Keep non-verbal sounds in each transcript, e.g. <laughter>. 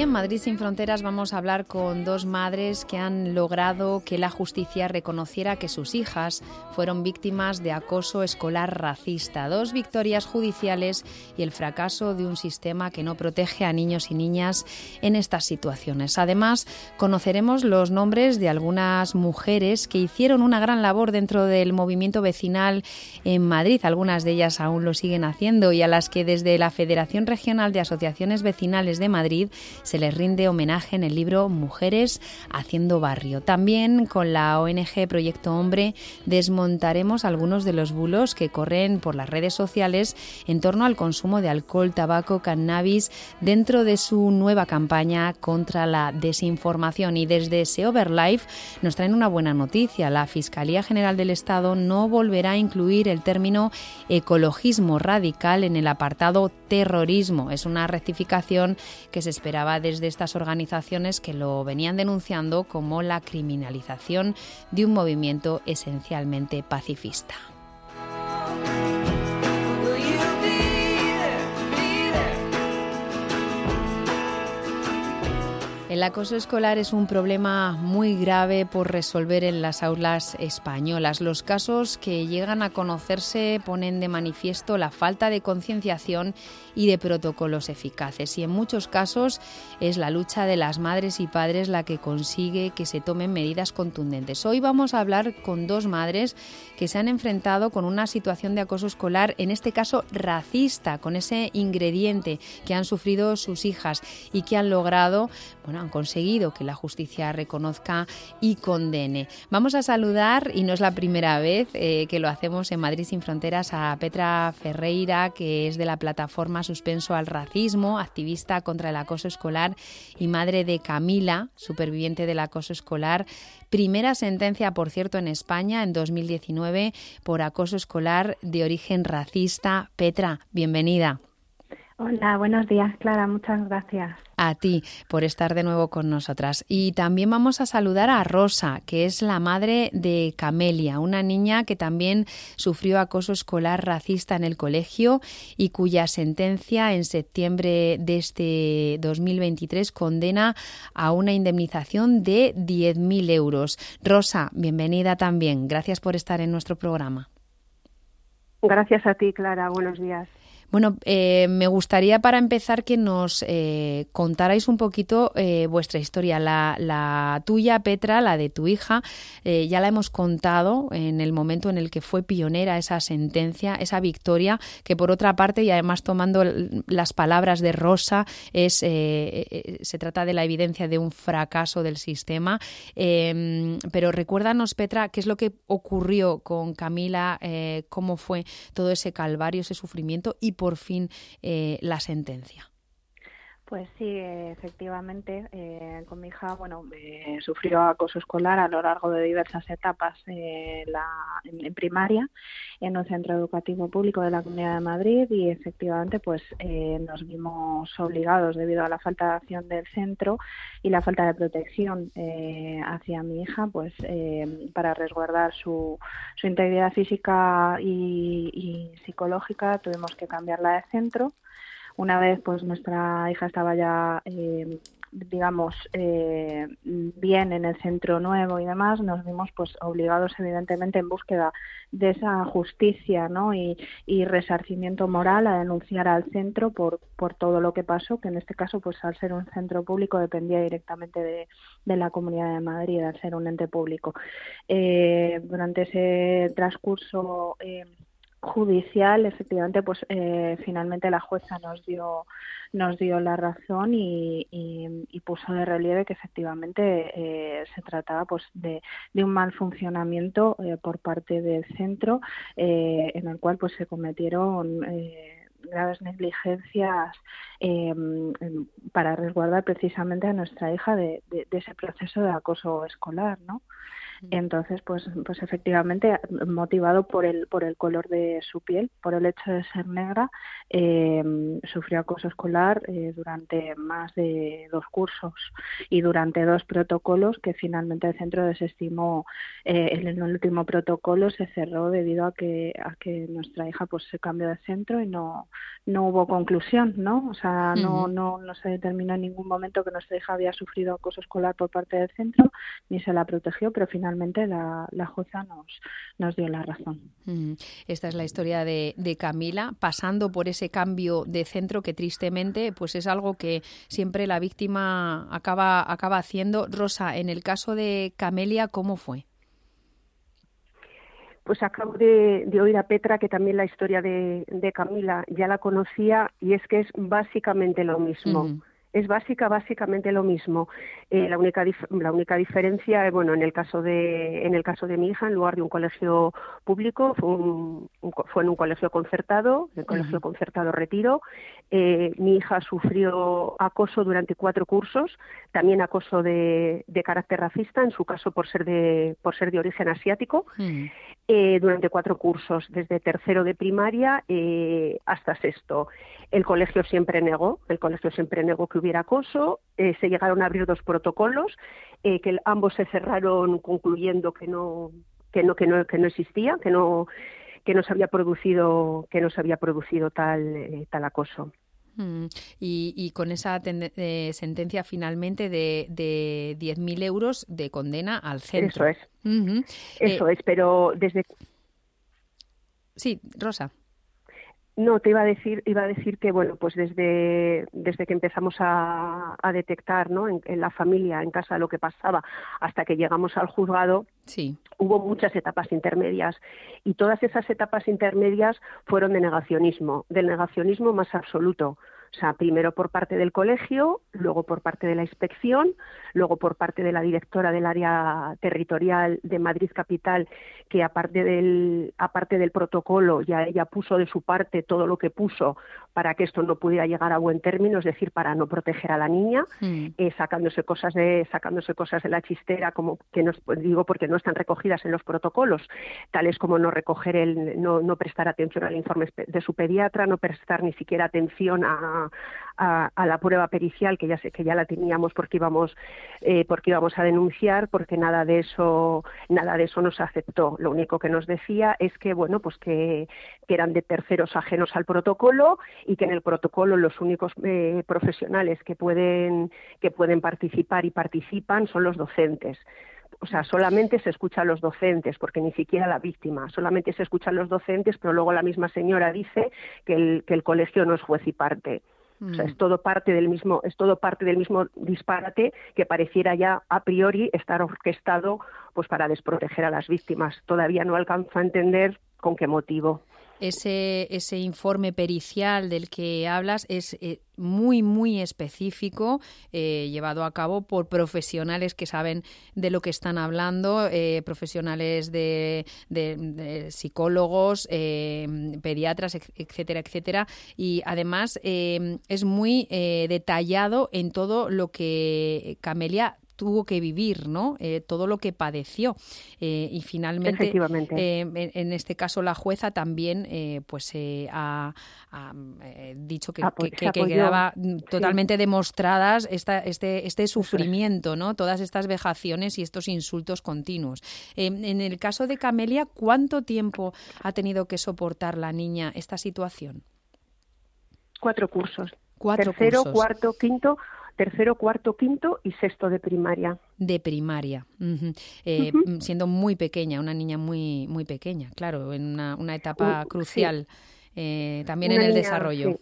En Madrid sin Fronteras vamos a hablar con dos madres que han logrado que la justicia reconociera que sus hijas fueron víctimas de acoso escolar racista. Dos victorias judiciales y el fracaso de un sistema que no protege a niños y niñas en estas situaciones. Además, conoceremos los nombres de algunas mujeres que hicieron una gran labor dentro del movimiento vecinal en Madrid. Algunas de ellas aún lo siguen haciendo y a las que desde la Federación Regional de Asociaciones Vecinales de Madrid se les rinde homenaje en el libro Mujeres haciendo barrio. También con la ONG Proyecto Hombre desmontaremos algunos de los bulos que corren por las redes sociales en torno al consumo de alcohol, tabaco, cannabis dentro de su nueva campaña contra la desinformación. Y desde Seoverlife nos traen una buena noticia. La Fiscalía General del Estado no volverá a incluir el término ecologismo radical en el apartado terrorismo. Es una rectificación que se esperaba desde estas organizaciones que lo venían denunciando como la criminalización de un movimiento esencialmente pacifista. El acoso escolar es un problema muy grave por resolver en las aulas españolas. Los casos que llegan a conocerse ponen de manifiesto la falta de concienciación y de protocolos eficaces. Y en muchos casos es la lucha de las madres y padres la que consigue que se tomen medidas contundentes. Hoy vamos a hablar con dos madres que se han enfrentado con una situación de acoso escolar, en este caso racista, con ese ingrediente que han sufrido sus hijas y que han logrado, bueno, han conseguido que la justicia reconozca y condene. Vamos a saludar, y no es la primera vez eh, que lo hacemos en Madrid sin Fronteras, a Petra Ferreira, que es de la plataforma Suspenso al Racismo, activista contra el acoso escolar y madre de Camila, superviviente del acoso escolar. Primera sentencia, por cierto, en España en 2019 por acoso escolar de origen racista. Petra, bienvenida. Hola, buenos días, Clara. Muchas gracias. A ti por estar de nuevo con nosotras. Y también vamos a saludar a Rosa, que es la madre de Camelia, una niña que también sufrió acoso escolar racista en el colegio y cuya sentencia en septiembre de este 2023 condena a una indemnización de 10.000 euros. Rosa, bienvenida también. Gracias por estar en nuestro programa. Gracias a ti, Clara. Buenos días. Bueno, eh, me gustaría para empezar que nos eh, contarais un poquito eh, vuestra historia. La, tuya, Petra, la de tu hija, ya la hemos contado en el momento en el que fue pionera esa sentencia, esa victoria, que por otra parte, y además tomando las palabras de Rosa, es, se trata de la evidencia de un fracaso del sistema. Em, pero recuérdanos, Petra, qué es lo que ocurrió con Camila, cómo fue todo ese calvario, ese sufrimiento y por fin eh, la sentencia. Pues sí, efectivamente, eh, con mi hija, bueno, eh, sufrió acoso escolar a lo largo de diversas etapas eh, la, en, primaria en un centro educativo público de la Comunidad de Madrid y efectivamente, pues nos vimos obligados debido a la falta de acción del centro y la falta de protección hacia mi hija, pues para resguardar su, su integridad física y psicológica tuvimos que cambiarla de centro una vez pues nuestra hija estaba ya eh, digamos eh, bien en el centro nuevo y demás nos vimos pues obligados evidentemente en búsqueda de esa justicia ¿no? y, resarcimiento moral a denunciar al centro por, por todo lo que pasó que en este caso pues al ser un centro público dependía directamente de, la Comunidad de Madrid al ser un ente público eh, durante ese transcurso judicial, efectivamente, pues eh, finalmente la jueza nos dio nos dio la razón y, puso de relieve que efectivamente eh, se trataba pues de, un mal funcionamiento eh, por parte del centro en el cual pues se cometieron graves negligencias para resguardar precisamente a nuestra hija de, de, ese proceso de acoso escolar, ¿no? Entonces, pues, pues efectivamente, motivado por el, por el color de su piel, por el hecho de ser negra, eh, sufrió acoso escolar eh, durante más de dos cursos y durante dos protocolos que finalmente el centro desestimó. Eh, en el último protocolo se cerró debido a que, a que nuestra hija pues se cambió de centro y no, no hubo conclusión, ¿no? O sea, no, no, no se determinó en ningún momento que nuestra hija había sufrido acoso escolar por parte del centro ni se la protegió, pero finalmente finalmente la, la jueza nos, nos dio la razón. Mm, esta es la historia de, de, Camila, pasando por ese cambio de centro que tristemente pues es algo que siempre la víctima acaba, acaba haciendo. Rosa, en el caso de Camelia, ¿cómo fue? Pues acabo de, de, oír a Petra que también la historia de, de, Camila ya la conocía y es que es básicamente lo mismo es básica, básicamente lo mismo. Eh, la única la única diferencia, eh, bueno, en el caso de en el caso de mi hija, en lugar de un colegio público, fue, fue en un colegio concertado, el colegio concertado Retiro. Eh, mi hija sufrió acoso durante cuatro cursos, también acoso de, de, carácter racista, en su caso por ser de por ser de origen asiático, durante cuatro cursos, desde tercero de primaria hasta sexto. El colegio siempre negó, el colegio siempre negó que hubiera acoso, eh, se llegaron a abrir dos protocolos, eh, que ambos se cerraron concluyendo que no, que no, que no, que no existía, que no, que no se había producido, que no se había producido tal, eh, tal acoso. Mm, y, con esa sentencia finalmente de, de 10.000 euros de condena al centro. Eso es. Eso es, pero desde. Sí, Rosa. No, te iba a decir, iba a decir que bueno, pues desde, desde que empezamos a, detectar, ¿no? En, la familia, en casa, lo que pasaba, hasta que llegamos al juzgado, sí. hubo muchas etapas intermedias y todas esas etapas intermedias fueron de negacionismo, del negacionismo más absoluto. O sea, primero por parte del colegio, luego por parte de la inspección, luego por parte de la directora del área territorial de Madrid Capital, que aparte del, aparte del protocolo ya ella puso de su parte todo lo que puso para que esto no pudiera llegar a buen término, es decir, para no proteger a la niña, mm. eh, sacándose cosas de sacándose cosas de la chistera, como que no digo porque no están recogidas en los protocolos, tales como no recoger el, no, no prestar atención al informe de su pediatra, no prestar ni siquiera atención a, a, la prueba pericial que ya sé que ya la teníamos porque íbamos eh, porque íbamos a denunciar, porque nada de eso nada de eso nos aceptó. Lo único que nos decía es que bueno pues que, que eran de terceros ajenos al protocolo y que en el protocolo los únicos eh, profesionales que pueden, que pueden participar y participan son los docentes o sea, solamente se escuchan los docentes, porque ni siquiera la víctima, solamente se escuchan los docentes, pero luego la misma señora dice que el, que el colegio no es juez y parte. O sea, es mm. todo parte del mismo, es todo parte del mismo disparate que pareciera ya a priori estar orquestado pues para desproteger a las víctimas. Todavía no alcanzo a entender con qué motivo ese, ese informe pericial del que hablas es eh, muy, muy específico, eh, llevado a cabo por profesionales que saben de lo que están hablando, eh, profesionales de, psicólogos, pediatras, etcétera, etcétera. Y además es muy detallado en todo lo que Camelia tuvo que vivir, ¿no? Eh, todo lo que padeció. Eh, y finalmente, eh, en, este caso, la jueza también pues ha, dicho que, quedaba totalmente demostradas esta, este, este sufrimiento, ¿no? Todas estas vejaciones y estos insultos continuos. en el caso de Camelia, ¿cuánto tiempo ha tenido que soportar la niña esta situación? Cuatro cursos. Cuatro Tercero, cuarto, quinto, tercero, cuarto, quinto y sexto de primaria. De primaria, eh, siendo muy pequeña, una niña muy muy pequeña, claro, en una, una etapa crucial eh, también en el desarrollo.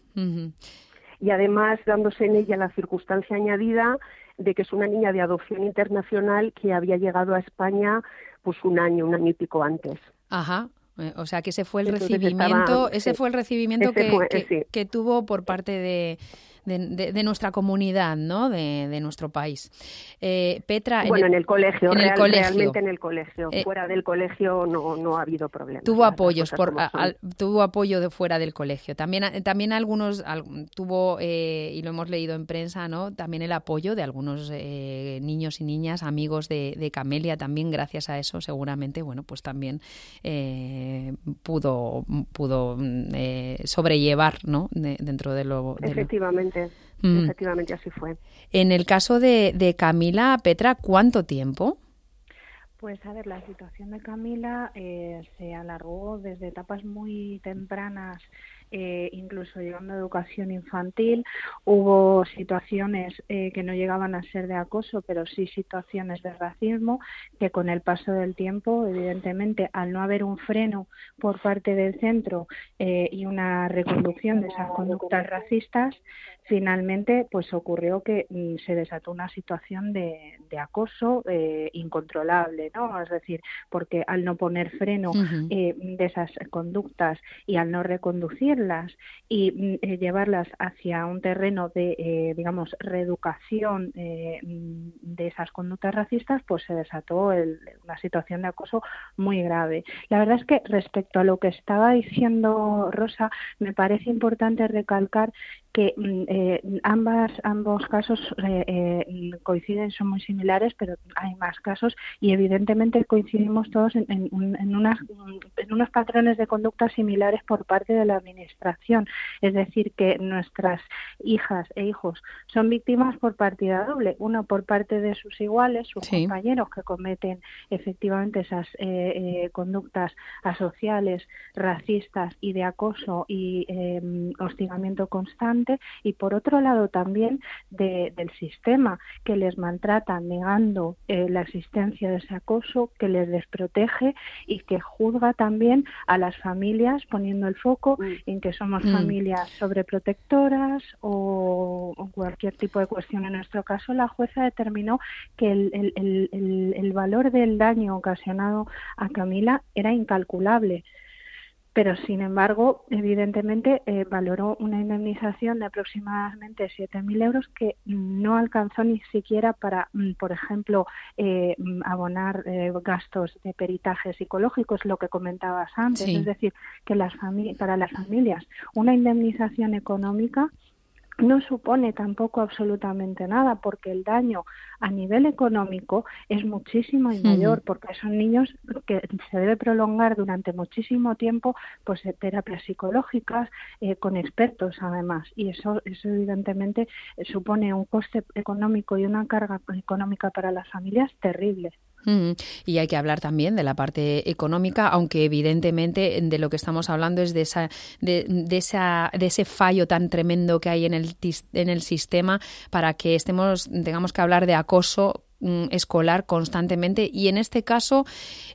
Y además dándose en ella la circunstancia añadida de que es una niña de adopción internacional que había llegado a España pues un año, un año y pico antes. Ajá, eh, o sea que ese fue el recibimiento, ese fue el recibimiento que, que, tuvo por parte de, de, nuestra comunidad, ¿no? De, nuestro país. Eh, Petra. Bueno, en el, colegio, en el colegio. realmente en el colegio. Eh, fuera del colegio no, no ha habido problemas. Tuvo apoyos, por, tuvo apoyo de fuera del colegio. También, también algunos, tuvo, eh, y lo hemos leído en prensa, ¿no? También el apoyo de algunos niños y niñas, amigos de, de, Camelia, también gracias a eso, seguramente, bueno, pues también pudo, pudo sobrellevar, ¿no? dentro de lo. Efectivamente. Mm. Efectivamente, así fue. En el caso de, de Camila, Petra, ¿cuánto tiempo? Pues a ver, la situación de Camila eh, se alargó desde etapas muy tempranas eh, incluso llegando a educación infantil. Hubo situaciones eh, que no llegaban a ser de acoso, pero sí situaciones de racismo, que con el paso del tiempo, evidentemente, al no haber un freno por parte del centro eh, y una reconducción de esas conductas racistas, finalmente pues ocurrió que mm, se desató una situación de, acoso incontrolable, ¿no? Es decir, porque al no poner freno de esas conductas y al no reconducir y mm, eh, llevarlas hacia un terreno de, eh, digamos, reeducación eh, mm, de esas conductas racistas, pues se desató una situación de acoso muy grave. La verdad es que respecto a lo que estaba diciendo Rosa, me parece importante recalcar que mm, ambas, ambos casos coinciden, son muy similares, pero hay más casos y evidentemente coincidimos todos en, en unos patrones de conducta similares por parte de la Administración. Es decir, que nuestras hijas e hijos son víctimas por partida doble, uno por parte de sus iguales, sus compañeros que cometen efectivamente esas conductas asociales, racistas y de acoso y hostigamiento constante. Y por otro lado también del sistema que les maltrata negando eh, la existencia de ese acoso, que les desprotege y que juzga también a las familias poniendo el foco mm. En que somos mm. familias sobreprotectoras o, cualquier tipo de cuestión. En nuestro caso, la jueza determinó que el valor del daño ocasionado a Camila era incalculable pero sin embargo, evidentemente, eh, valoró una indemnización de aproximadamente 7.000 euros que no alcanzó ni siquiera para, mm, por ejemplo, eh, mm, abonar eh, gastos de peritaje psicológicos, lo que comentabas antes. Es decir, que las para las familias una indemnización económica no supone tampoco absolutamente nada porque el daño a nivel económico es muchísimo y mayor porque son niños que se debe prolongar durante muchísimo tiempo pues terapias psicológicas eh, con expertos además y eso eso evidentemente supone un coste económico y una carga económica para las familias terrible. Y hay que hablar también de la parte económica, aunque evidentemente de lo que estamos hablando es de esa, de, de, esa, de ese fallo tan tremendo que hay en el, en el sistema para que estemos, tengamos que hablar de acoso mm, escolar constantemente. Y en este caso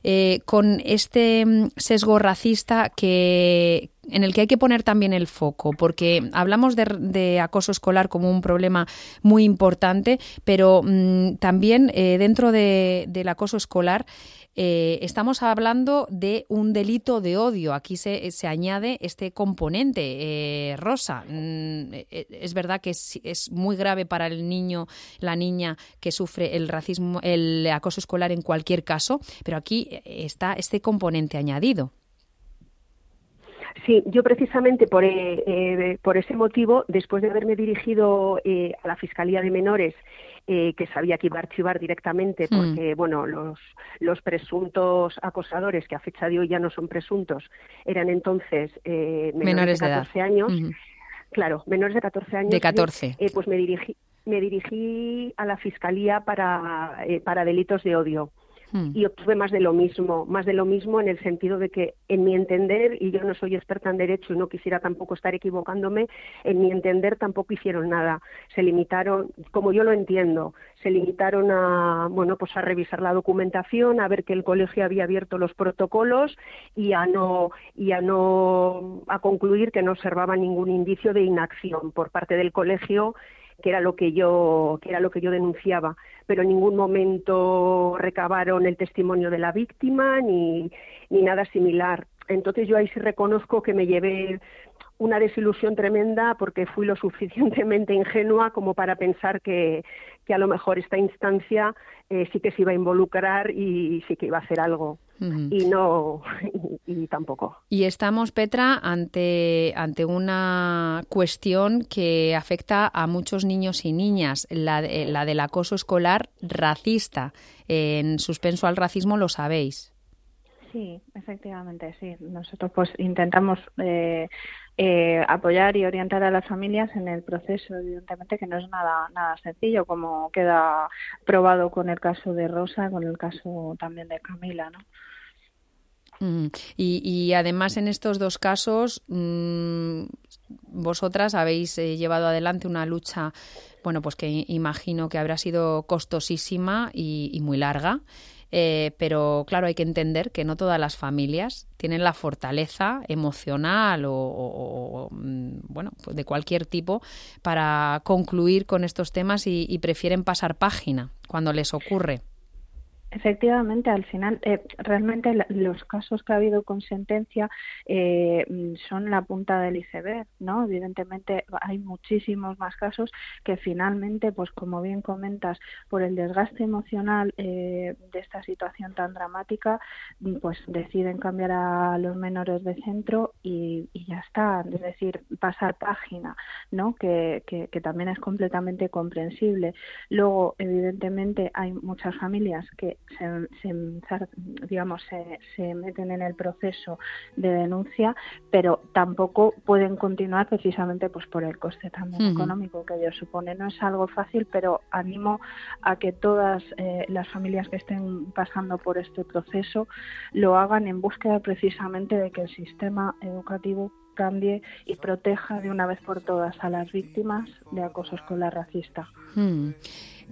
eh, con este mm, sesgo racista que, en el que hay que poner también el foco, porque hablamos de, acoso escolar como un problema muy importante, pero mm, también eh, dentro del acoso escolar eh, estamos hablando de un delito de odio. Aquí se, se añade este componente, eh, Rosa. Mm, es verdad que es, es, muy grave para el niño, la niña que sufre el racismo, el acoso escolar en cualquier caso, pero aquí está este componente añadido. Sí, yo precisamente por, eh, eh, por ese motivo, después de haberme dirigido eh, a la Fiscalía de Menores, que sabía que iba a archivar directamente, hmm. porque bueno, los, los presuntos acosadores, que a fecha de hoy ya no son presuntos, eran entonces menores, de 14 años. Claro, menores de 14 años. De 14. pues me dirigí, me dirigí a la Fiscalía para, para delitos de odio. Hmm. y obtuve más de lo mismo, más de lo mismo en el sentido de que, en mi entender, y yo no soy experta en derecho y no quisiera tampoco estar equivocándome, en mi entender tampoco hicieron nada. Se limitaron, como yo lo entiendo, se limitaron a, bueno, pues a revisar la documentación, a ver que el colegio había abierto los protocolos y a no, y a no, a concluir que no observaba ningún indicio de inacción por parte del colegio que era lo que yo que era lo que yo denunciaba pero en ningún momento recabaron el testimonio de la víctima ni, ni nada similar entonces yo ahí sí reconozco que me llevé una desilusión tremenda porque fui lo <laughs> suficientemente ingenua como para pensar que, que a lo mejor esta instancia eh, sí que se iba a involucrar y, sí que iba a hacer algo. Y no, <laughs> y, tampoco. Y estamos, Petra, ante, ante una cuestión que afecta a muchos niños y niñas, la, la del acoso escolar racista. En suspenso al racismo lo sabéis. Sí, efectivamente, sí. Nosotros pues intentamos eh, eh, apoyar y orientar a las familias en el proceso, evidentemente que no es nada nada sencillo, como queda probado con el caso de Rosa, con el caso también de Camila, ¿no? Mm, y, además en estos dos casos mm, vosotras habéis eh, llevado adelante una lucha, bueno, pues que imagino que habrá sido costosísima y muy larga. Eh, pero claro, hay que entender que no todas las familias tienen la fortaleza emocional o, mm, bueno, pues de cualquier tipo para concluir con estos temas y prefieren pasar página cuando les ocurre. Efectivamente, al final, eh, realmente los casos que ha habido con sentencia eh, son la punta del iceberg, ¿no? Evidentemente hay muchísimos más casos que finalmente, pues como bien comentas, por el desgaste emocional eh, de esta situación tan dramática, pues deciden cambiar a los menores de centro y, ya está, es decir, pasar página, ¿no? Que, que, que también es completamente comprensible. Luego, evidentemente, hay muchas familias que se, digamos, se, meten en el proceso de denuncia, pero tampoco pueden continuar precisamente pues por el coste también económico que ello supone. No es algo fácil, pero animo a que todas eh, las familias que estén pasando por este proceso lo hagan en búsqueda precisamente de que el sistema educativo cambie y proteja de una vez por todas a las víctimas de acoso escolar racista. Hmm.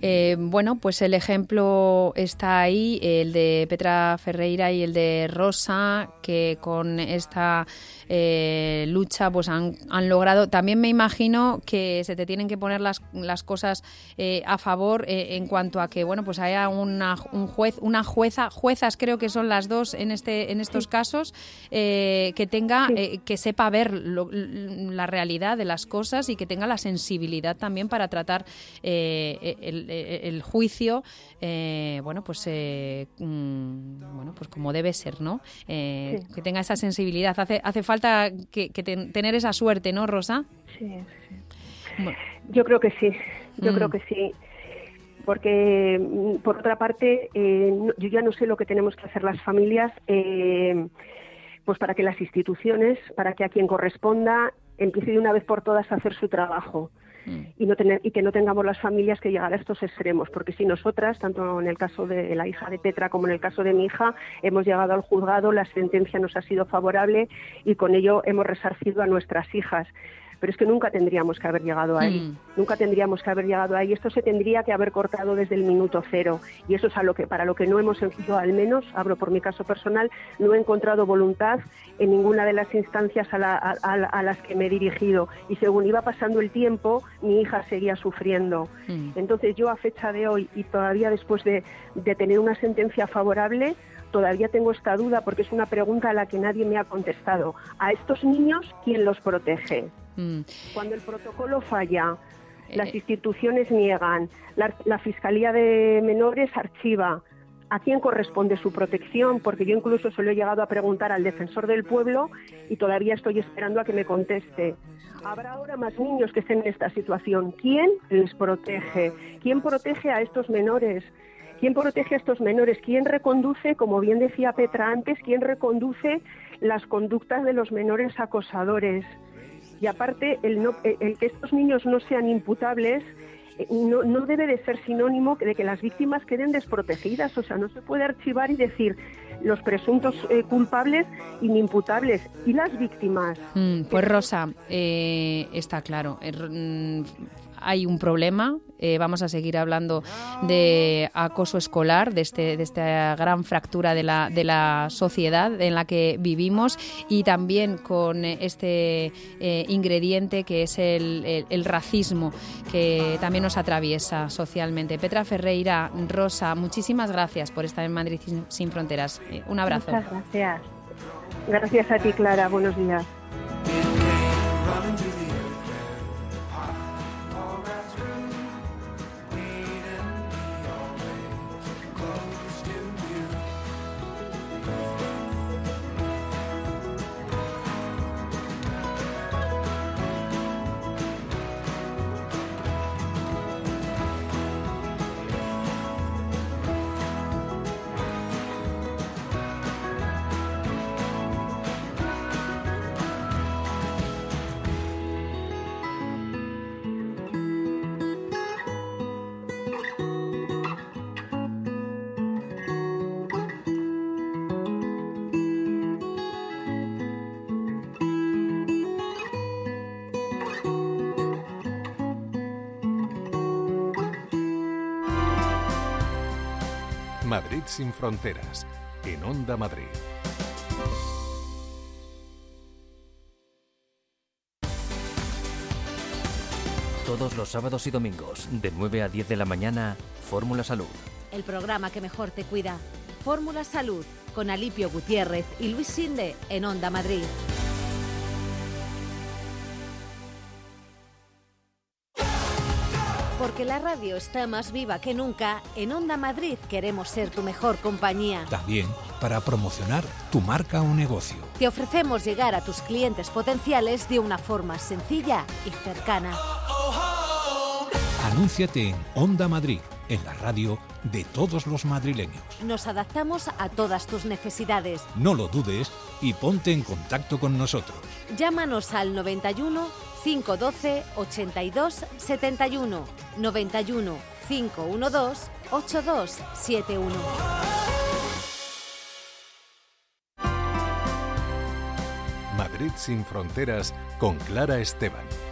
Eh, bueno, pues el ejemplo está ahí, el de Petra Ferreira y el de Rosa, que con esta eh, lucha pues han, han, logrado. También me imagino que se te tienen que poner las, las cosas eh, a favor en cuanto a que bueno pues haya una, un juez, una jueza, juezas creo que son las dos en este en estos casos, que tenga, que sepa ver la realidad de las cosas y que tenga la sensibilidad también para tratar el, eh, el juicio, eh, bueno, pues eh, mm, bueno, pues como debe ser, ¿no? Que tenga esa sensibilidad. Hace, hace falta que, tener esa suerte, ¿no, Rosa? Sí, Yo creo que sí, yo creo mm. que sí porque mm, por otra parte yo ya no sé lo que tenemos que hacer las familias pues para que las instituciones para que a quien corresponda empiece de una vez por todas a hacer su trabajo y, no tener, y que no tengamos las familias que llegar a estos extremos, porque si nosotras, tanto en el caso de la hija de Petra como en el caso de mi hija, hemos llegado al juzgado, la sentencia nos ha sido favorable y con ello hemos resarcido a nuestras hijas pero es que nunca tendríamos que haber llegado ahí, mm. nunca tendríamos que haber llegado ahí. Esto se tendría que haber cortado desde el minuto cero y eso es a lo que para lo que no hemos yo al menos, hablo por mi caso personal, no he encontrado voluntad en ninguna de las instancias a, las que me he dirigido y según iba pasando el tiempo, mi hija seguía sufriendo. Mm. Entonces yo a fecha de hoy y todavía después de, de tener una sentencia favorable, todavía tengo esta duda porque es una pregunta a la que nadie me ha contestado. ¿A estos niños quién los protege? Mm. Cuando el protocolo falla, las eh. instituciones niegan, la, Fiscalía de Menores archiva. ¿A quién corresponde su protección? Porque yo incluso se lo he llegado a preguntar al defensor del pueblo y todavía estoy esperando a que me conteste. Habrá ahora más niños que estén en esta situación. ¿Quién les protege? ¿Quién protege a estos menores? ¿Quién protege a estos menores? ¿Quién reconduce, como bien decía Petra antes, quién reconduce las conductas de los menores acosadores? Y aparte, el, que estos niños no sean imputables eh, no, no, debe de ser sinónimo de que las víctimas queden desprotegidas. O sea, no se puede archivar y decir los presuntos eh, culpables inimputables y las víctimas. Mm, pues Rosa, eh, está claro. Hay un problema. Eh, vamos a seguir hablando de acoso escolar, de, este, de esta gran fractura de la, de la sociedad en la que vivimos y también con este eh, ingrediente que es el, el, racismo que también nos atraviesa socialmente. Petra Ferreira, Rosa, muchísimas gracias por estar en Madrid sin fronteras. Eh, un abrazo. Muchas gracias. Gracias a ti, Clara. Buenos días. Madrid sin fronteras, en Onda Madrid. Todos los sábados y domingos, de 9 a 10 de la mañana, Fórmula Salud. El programa que mejor te cuida. Fórmula Salud, con Alipio Gutiérrez y Luis Sinde, en Onda Madrid. Porque la radio está más viva que nunca, en Onda Madrid queremos ser tu mejor compañía. También para promocionar tu marca o negocio. Te ofrecemos llegar a tus clientes potenciales de una forma sencilla y cercana. Anúnciate en Onda Madrid, en la radio de todos los madrileños. Nos adaptamos a todas tus necesidades. No lo dudes y ponte en contacto con nosotros. Llámanos al 91 512 82 71 91 512 8271. Madrid sin fronteras con Clara Esteban.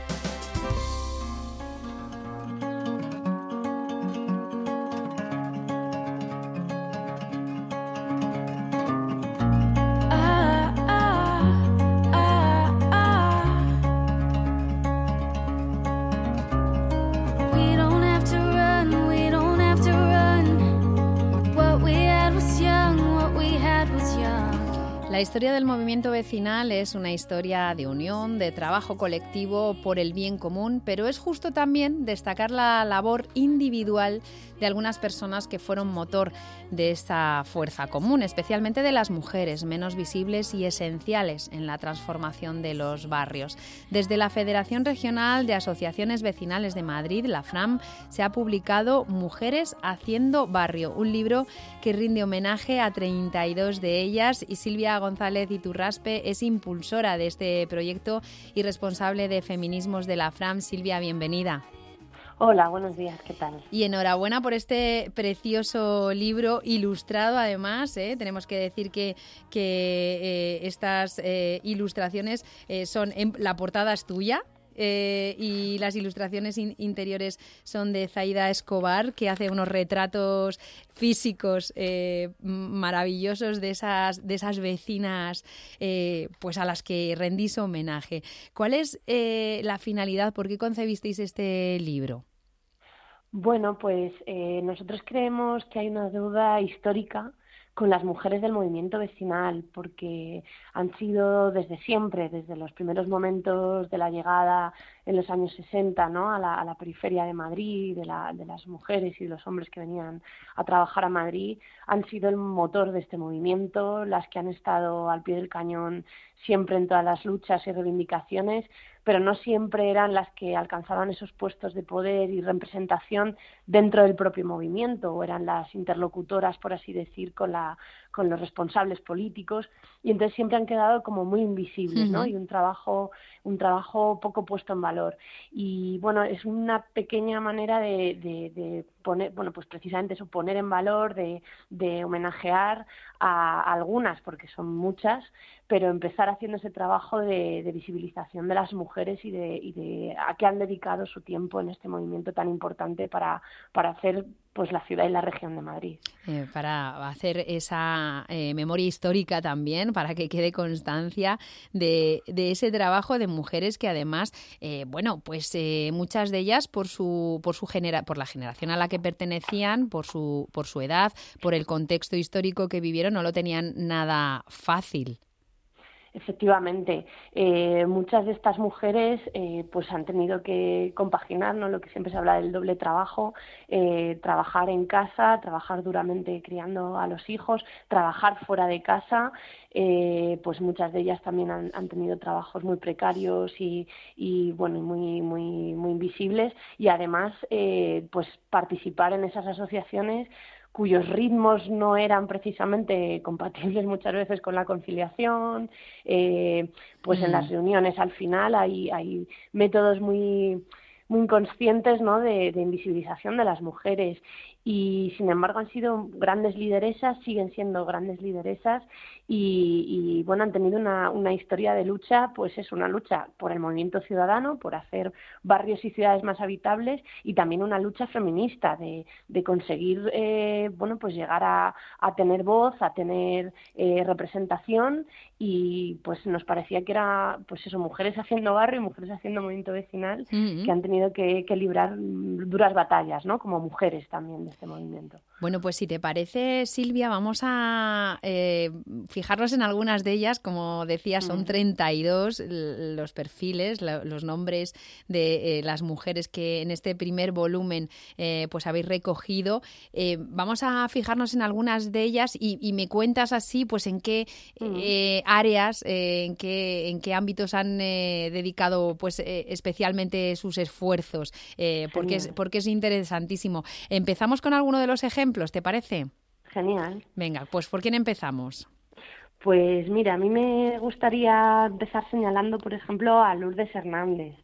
Historia del movimiento vecinal es una historia de unión, de trabajo colectivo por el bien común, pero es justo también destacar la labor individual de algunas personas que fueron motor de esta fuerza común, especialmente de las mujeres, menos visibles y esenciales en la transformación de los barrios. Desde la Federación Regional de Asociaciones Vecinales de Madrid, la FRAM, se ha publicado Mujeres haciendo barrio, un libro que rinde homenaje a 32 de ellas y Silvia González Iturraspe es impulsora de este proyecto y responsable de feminismos de la FRAM. Silvia, bienvenida. Hola, buenos días, ¿qué tal? Y enhorabuena por este precioso libro ilustrado, además. ¿eh? Tenemos que decir que, que eh, estas eh, ilustraciones son. En, la portada es tuya. Y las ilustraciones interiores son de Zaida Escobar, que hace unos retratos físicos maravillosos de esas, de esas vecinas pues a las que rendís homenaje. ¿Cuál es la finalidad? ¿Por qué concebisteis este libro? Bueno, pues eh, nosotros creemos que hay una deuda histórica con las mujeres del movimiento vecinal, porque han sido desde siempre, desde los primeros momentos de la llegada en los años 60 ¿no? a, la, a la periferia de Madrid, de, la, de las mujeres y de los hombres que venían a trabajar a Madrid, han sido el motor de este movimiento, las que han estado al pie del cañón siempre en todas las luchas y reivindicaciones, pero no siempre eran las que alcanzaban esos puestos de poder y representación dentro del propio movimiento, o eran las interlocutoras, por así decir, con, la, con los responsables políticos, y entonces siempre han quedado como muy invisibles, ¿no? Y un trabajo, un trabajo poco puesto en valor. Y bueno, es una pequeña manera de, de, de poner, bueno, pues precisamente eso, poner en valor, de, de homenajear a, a algunas, porque son muchas, pero empezar haciendo ese trabajo de, de visibilización de las mujeres y de, y de, a qué han dedicado su tiempo en este movimiento tan importante para, para hacer pues la ciudad y la región de Madrid. Eh, para hacer esa eh, memoria histórica también, para que quede constancia de, de ese trabajo de mujeres que además, eh, bueno, pues muchas de ellas por su, por su genera, por la generación a la que pertenecían, por su, por su edad, por el contexto histórico que vivieron, no lo tenían nada fácil. Efectivamente, eh, muchas de estas mujeres eh, pues han tenido que compaginar ¿no? lo que siempre se habla del doble trabajo, eh, trabajar en casa, trabajar duramente criando a los hijos, trabajar fuera de casa, eh, pues muchas de ellas también han, han tenido trabajos muy precarios y, y bueno muy muy muy invisibles y además eh, pues participar en esas asociaciones cuyos ritmos no eran precisamente compatibles <laughs> muchas veces con la conciliación, eh, pues mm. en las reuniones al final hay, hay métodos muy muy inconscientes ¿no? de, de invisibilización de las mujeres y sin embargo han sido grandes lideresas, siguen siendo grandes lideresas y, bueno, han tenido una, una, historia de lucha, pues es una lucha por el movimiento ciudadano, por hacer barrios y ciudades más habitables y también una lucha feminista de, de conseguir, eh, bueno, pues llegar a, a, tener voz, a tener eh, representación y pues nos parecía que era, pues eso, mujeres haciendo barrio y mujeres haciendo movimiento vecinal que han tenido que, que librar duras batallas, ¿no? Como mujeres también este movimiento. Bueno, pues si te parece, Silvia, vamos a eh, fijarnos en algunas de ellas. Como decía, son 32 los perfiles, los nombres de eh, las mujeres que en este primer volumen eh, pues habéis recogido. vamos a fijarnos en algunas de ellas y, me cuentas así, pues en qué áreas, en qué en qué ámbitos han dedicado, pues especialmente sus esfuerzos, porque es porque es interesantísimo. Empezamos con alguno de los ejemplos ¿te parece? Genial. Venga, pues ¿por quién empezamos? Pues mira, a mí me gustaría empezar señalando, por ejemplo, a Lourdes Hernández.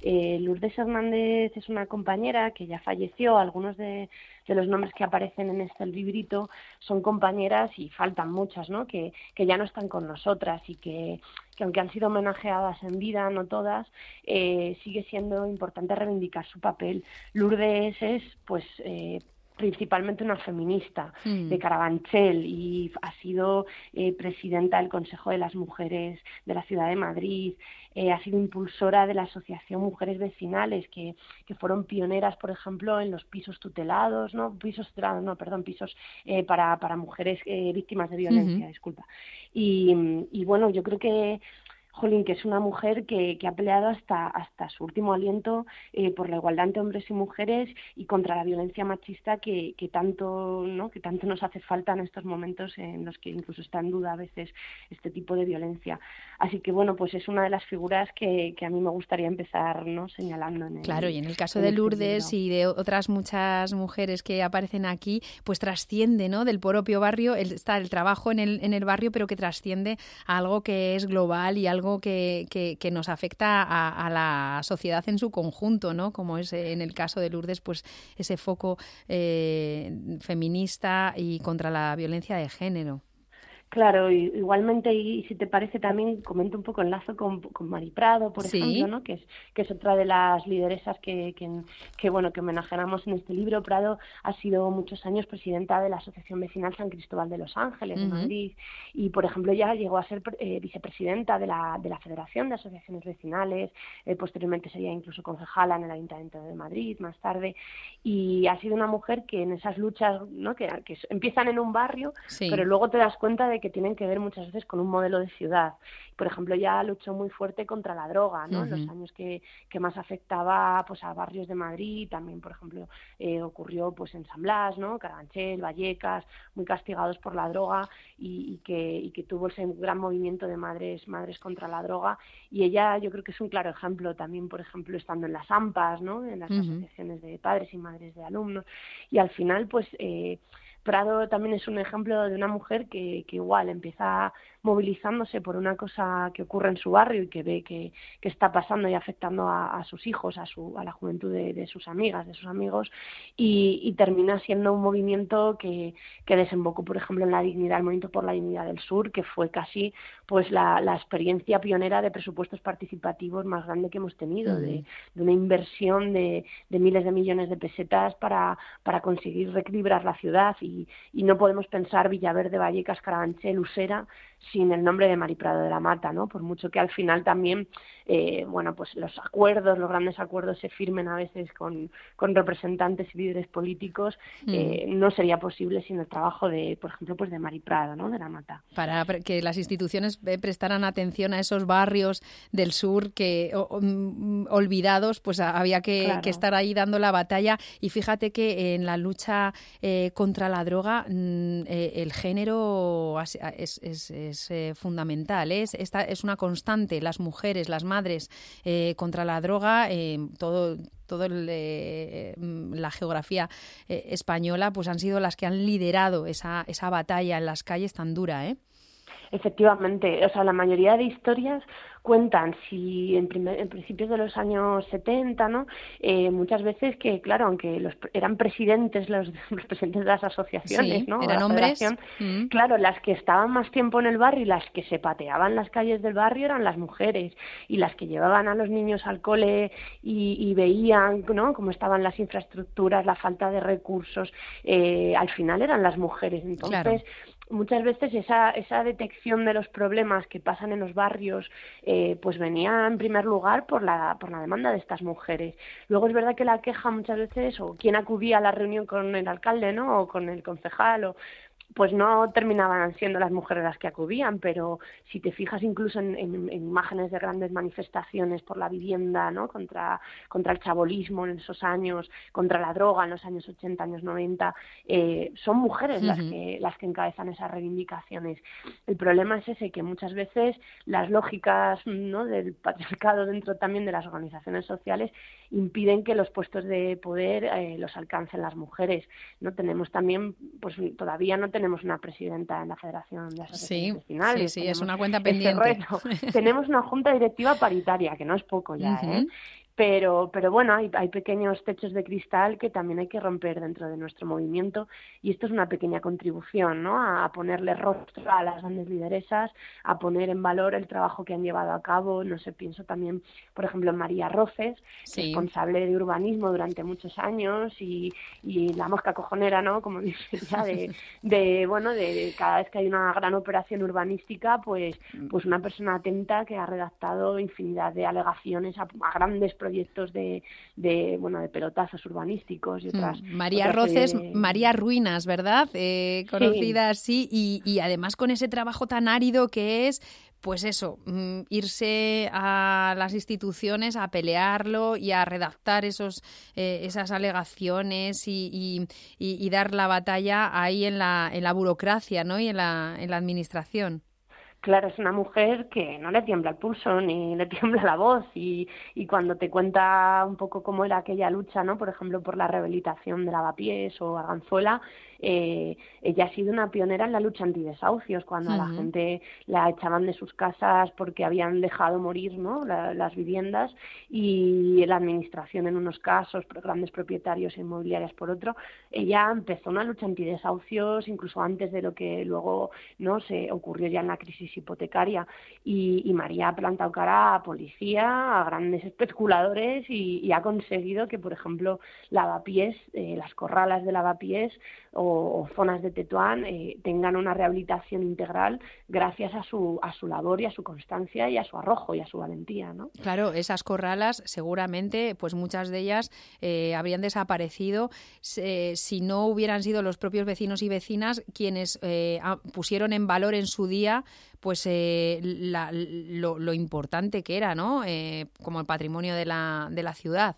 Eh, Lourdes Hernández es una compañera que ya falleció. Algunos de, los nombres que aparecen en este librito son compañeras y faltan muchas, ¿no? Que, ya no están con nosotras y que, aunque han sido homenajeadas en vida, no todas, eh, sigue siendo importante reivindicar su papel. Lourdes es, pues, eh, principalmente una feminista de mm. Carabanchel y ha sido eh, presidenta del Consejo de las Mujeres de la Ciudad de Madrid, eh, ha sido impulsora de la Asociación Mujeres Vecinales, que, que fueron pioneras, por ejemplo, en los pisos tutelados, no pisos tutelados, no, perdón, pisos eh, para, para mujeres víctimas de violencia, disculpa. Y, y bueno, yo creo que Jolín, que es una mujer que, que ha peleado hasta, hasta su último aliento eh, por la igualdad entre hombres y mujeres y contra la violencia machista que, que, tanto, ¿no? que tanto nos hace falta en estos momentos en los que incluso está en duda a veces este tipo de violencia. Así que bueno, pues es una de las figuras que, que a mí me gustaría empezar ¿no? señalando. En claro, y en el caso de este Lourdes y de otras muchas mujeres que aparecen aquí, pues trasciende ¿no? del propio barrio, el, está el trabajo en el, en el barrio, pero que trasciende a algo que es global y algo que, que, nos afecta a, la sociedad en su conjunto, ¿no? Como es en el caso de Lourdes, pues ese foco eh, feminista y contra la violencia de género. Claro, igualmente, y, si te parece también comento un poco enlazo con, con Mari Prado, por ejemplo, ¿no? que, es, que es otra de las lideresas que, que, bueno, que homenajeamos en este libro. Prado ha sido muchos años presidenta de la Asociación Vecinal San Cristóbal de los Ángeles, de Madrid, y por ejemplo ya llegó a ser eh, vicepresidenta de la, de la Federación de Asociaciones Vecinales, eh, posteriormente sería incluso concejala en el Ayuntamiento de Madrid más tarde, y ha sido una mujer que en esas luchas, ¿no? que, que empiezan en un barrio, pero luego te das cuenta de que tienen que ver muchas veces con un modelo de ciudad. Por ejemplo, ya luchó muy fuerte contra la droga, ¿no? En los años que, que, más afectaba pues a barrios de Madrid, también, por ejemplo, eh, ocurrió pues en San Blas, ¿no? Carabanchel, Vallecas, muy castigados por la droga y, y, que, y que tuvo ese gran movimiento de madres, madres contra la droga. Y ella yo creo que es un claro ejemplo también, por ejemplo, estando en las AMPAs, ¿no? En las asociaciones de padres y madres de alumnos. Y al final, pues... Eh, Prado también es un ejemplo de una mujer que, que igual empieza movilizándose por una cosa que ocurre en su barrio y que ve que, que está pasando y afectando a, sus hijos, a, su, a la juventud de, sus amigas, de sus amigos, y, termina siendo un movimiento que, que, desembocó, por ejemplo, en la dignidad, el movimiento por la dignidad del sur, que fue casi pues la, la experiencia pionera de presupuestos participativos más grande que hemos tenido, de, de, una inversión de, de, miles de millones de pesetas para, para conseguir reequilibrar la ciudad y, y no podemos pensar Villaverde, Vallecas, Carabanchel, Usera sin el nombre de Mari Prado de la Mata, ¿no? Por mucho que al final también, eh, bueno, pues los acuerdos, los grandes acuerdos se firmen a veces con, con representantes y líderes políticos, mm. eh, no sería posible sin el trabajo de, por ejemplo, pues de Mari Prado, ¿no? De la Mata. Para que las instituciones eh, prestaran atención a esos barrios del sur que mm, olvidados, pues había que, estar ahí dando la batalla. Y fíjate que en la lucha contra la droga, mm, el género es, es es eh, fundamental. Es, esta es una constante. Las mujeres, las madres eh, contra la droga, eh, todo toda la geografía española, pues han sido las que han liderado esa, esa batalla en las calles tan dura, ¿eh? Efectivamente, o sea, la mayoría de historias cuentan si en, en principios de los años 70, ¿no? Eh, muchas veces que, claro, aunque los, eran presidentes los, <laughs> los presidentes de las asociaciones, ¿no? Eran hombres. Mm. Claro, las que estaban más tiempo en el barrio y las que se pateaban las calles del barrio eran las mujeres y las que llevaban a los niños al cole y, veían, ¿no? Cómo estaban las infraestructuras, la falta de recursos, eh, al final eran las mujeres. Entonces, muchas veces esa, esa detección de los problemas que pasan en los barrios eh, pues venía en primer lugar por la, por la demanda de estas mujeres. Luego es verdad que la queja muchas veces o quien acudía a la reunión con el alcalde ¿no? o con el concejal o, pues no terminaban siendo las mujeres las que acudían, pero si te fijas incluso en, imágenes de grandes manifestaciones por la vivienda, ¿no? Contra, contra el chabolismo en esos años, contra la droga en los años 80, años 90, eh, son mujeres las, que, las que encabezan esas reivindicaciones. El problema es ese, que muchas veces las lógicas ¿no? del patriarcado dentro también de las organizaciones sociales impiden que los puestos de poder eh, los alcancen las mujeres. No tenemos también, pues todavía no tenemos una presidenta en la Federación de Asociaciones sí, Sí, sí, es una cuenta pendiente. <laughs> tenemos una junta directiva paritaria, que no es poco ya, ¿eh? Pero, pero bueno, hay, hay, pequeños techos de cristal que también hay que romper dentro de nuestro movimiento y esto es una pequeña contribución, ¿no? A, ponerle rostro a las grandes lideresas, a poner en valor el trabajo que han llevado a cabo, no sé, pienso también, por ejemplo, en María Roces, responsable de urbanismo durante muchos años y, y la mosca cojonera, ¿no? Como <laughs> dice ya, de, de, bueno, de cada vez que hay una gran operación urbanística, pues, pues una persona atenta que ha redactado infinidad de alegaciones a, a grandes proyectos proyectos de, de, bueno, de pelotazos urbanísticos y otras. Mm, María Roces, María Ruinas, ¿verdad? Eh, conocida así y, y además con ese trabajo tan árido que es pues eso, mm, irse a las instituciones a pelearlo y a redactar esos, eh, esas alegaciones y, y, dar la batalla ahí en la, en la burocracia ¿no? y en la, en la administración. Claro, es una mujer que no le tiembla el pulso ni <laughs> le tiembla la voz y, y cuando te cuenta un poco cómo era aquella lucha, ¿no? Por ejemplo, por la rehabilitación de Lavapiés o Arganzuela, eh, ella ha sido una pionera en la lucha antidesahucios, cuando a la gente la echaban de sus casas porque habían dejado morir ¿no? las viviendas y la administración en unos casos, grandes propietarios inmobiliarios por otro, ella empezó una lucha antidesahucios incluso antes de lo que luego no se ocurrió ya en la crisis hipotecaria. Y, y María ha plantado cara a policía, a grandes especuladores y, ha conseguido que, por ejemplo, lavapiés, eh, las corralas de lavapiés o o, zonas de Tetuán eh, tengan una rehabilitación integral gracias a su, a su labor y a su constancia y a su arrojo y a su valentía. ¿no? Claro, esas corralas seguramente, pues muchas de ellas eh, habrían desaparecido si no hubieran sido los propios vecinos y vecinas quienes eh, pusieron en valor en su día pues lo, lo, importante que era, ¿no? como el patrimonio de la, de la ciudad.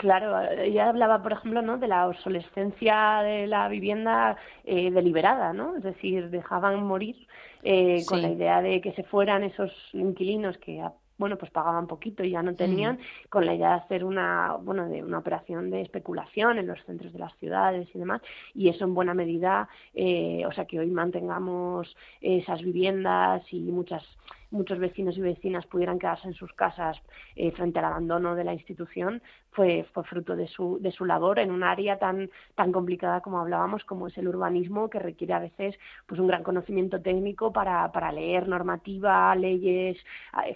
Claro, ella hablaba, por ejemplo, ¿no? de la obsolescencia de la vivienda eh, deliberada, ¿no? Es decir, dejaban morir eh, con la idea de que se fueran esos inquilinos que bueno, pues pagaban poquito y ya no tenían, con la idea de hacer una, bueno, de una operación de especulación en los centros de las ciudades y demás, y eso en buena medida, eh, o sea, que hoy mantengamos esas viviendas y muchas muchos vecinos y vecinas pudieran quedarse en sus casas eh, frente al abandono de la institución fue, fue fruto de su, de su labor en un área tan, tan complicada como hablábamos, como es el urbanismo, que requiere a veces pues un gran conocimiento técnico para, para leer normativa, leyes,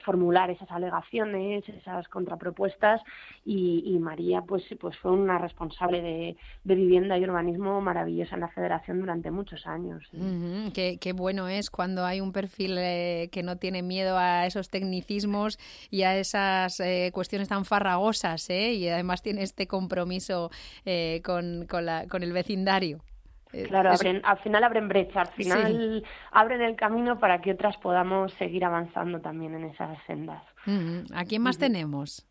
formular esas alegaciones, esas contrapropuestas, y, María pues, pues fue una responsable de, de, vivienda y urbanismo maravillosa en la federación durante muchos años. qué, qué, bueno es cuando hay un perfil eh, que no tiene miedo a esos tecnicismos y a esas eh, cuestiones tan farragosas, ¿eh? Y además tiene este compromiso eh, con, con, la, con el vecindario. Eh, claro, al final abren brecha, al final abren el camino para que otras podamos seguir avanzando también en esas sendas. ¿A quién más tenemos?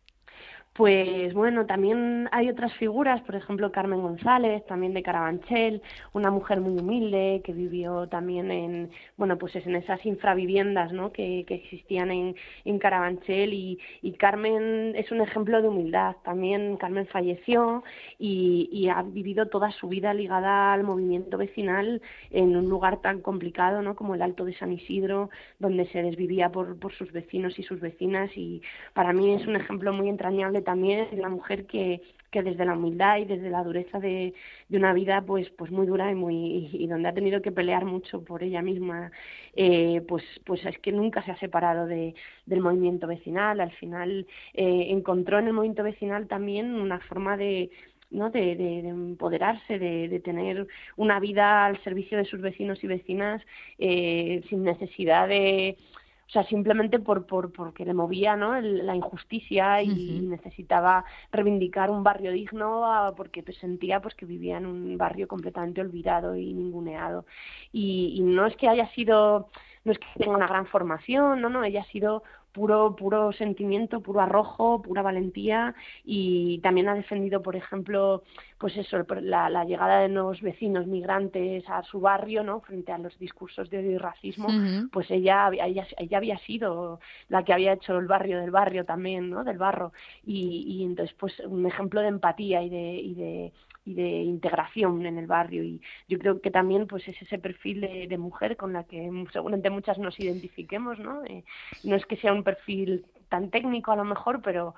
Pues bueno, también hay otras figuras, por ejemplo Carmen González, también de Carabanchel, una mujer muy humilde que vivió también en, bueno, pues en esas infraviviendas, ¿no? Que, existían en, en Carabanchel y, Carmen es un ejemplo de humildad. También Carmen falleció y, ha vivido toda su vida ligada al movimiento vecinal en un lugar tan complicado, ¿no? Como el Alto de San Isidro, donde se desvivía por, por sus vecinos y sus vecinas y para mí es un ejemplo muy entrañable también es la mujer que, que desde la humildad y desde la dureza de, de una vida pues pues muy dura y muy y donde ha tenido que pelear mucho por ella misma eh, pues pues es que nunca se ha separado de, del movimiento vecinal al final eh, encontró en el movimiento vecinal también una forma de ¿no? De, de, empoderarse, de, de, tener una vida al servicio de sus vecinos y vecinas eh, sin necesidad de, o sea, simplemente por, por porque le movía ¿no? la injusticia y necesitaba reivindicar un barrio digno porque pues, sentía pues que vivía en un barrio completamente olvidado y ninguneado. Y, y no es que haya sido, no es que tenga una gran formación, no, no, ella ha sido puro, puro sentimiento, puro arrojo, pura valentía y también ha defendido, por ejemplo, pues eso, la, llegada de nuevos vecinos migrantes a su barrio, ¿no? Frente a los discursos de odio y racismo, pues ella, ella, ella, había sido la que había hecho el barrio del barrio también, ¿no? Del barro y, y entonces, pues un ejemplo de empatía y de, y de y de integración en el barrio. Y yo creo que también pues es ese perfil de, mujer con la que seguramente muchas nos identifiquemos no eh, no es que sea un perfil tan técnico a lo mejor pero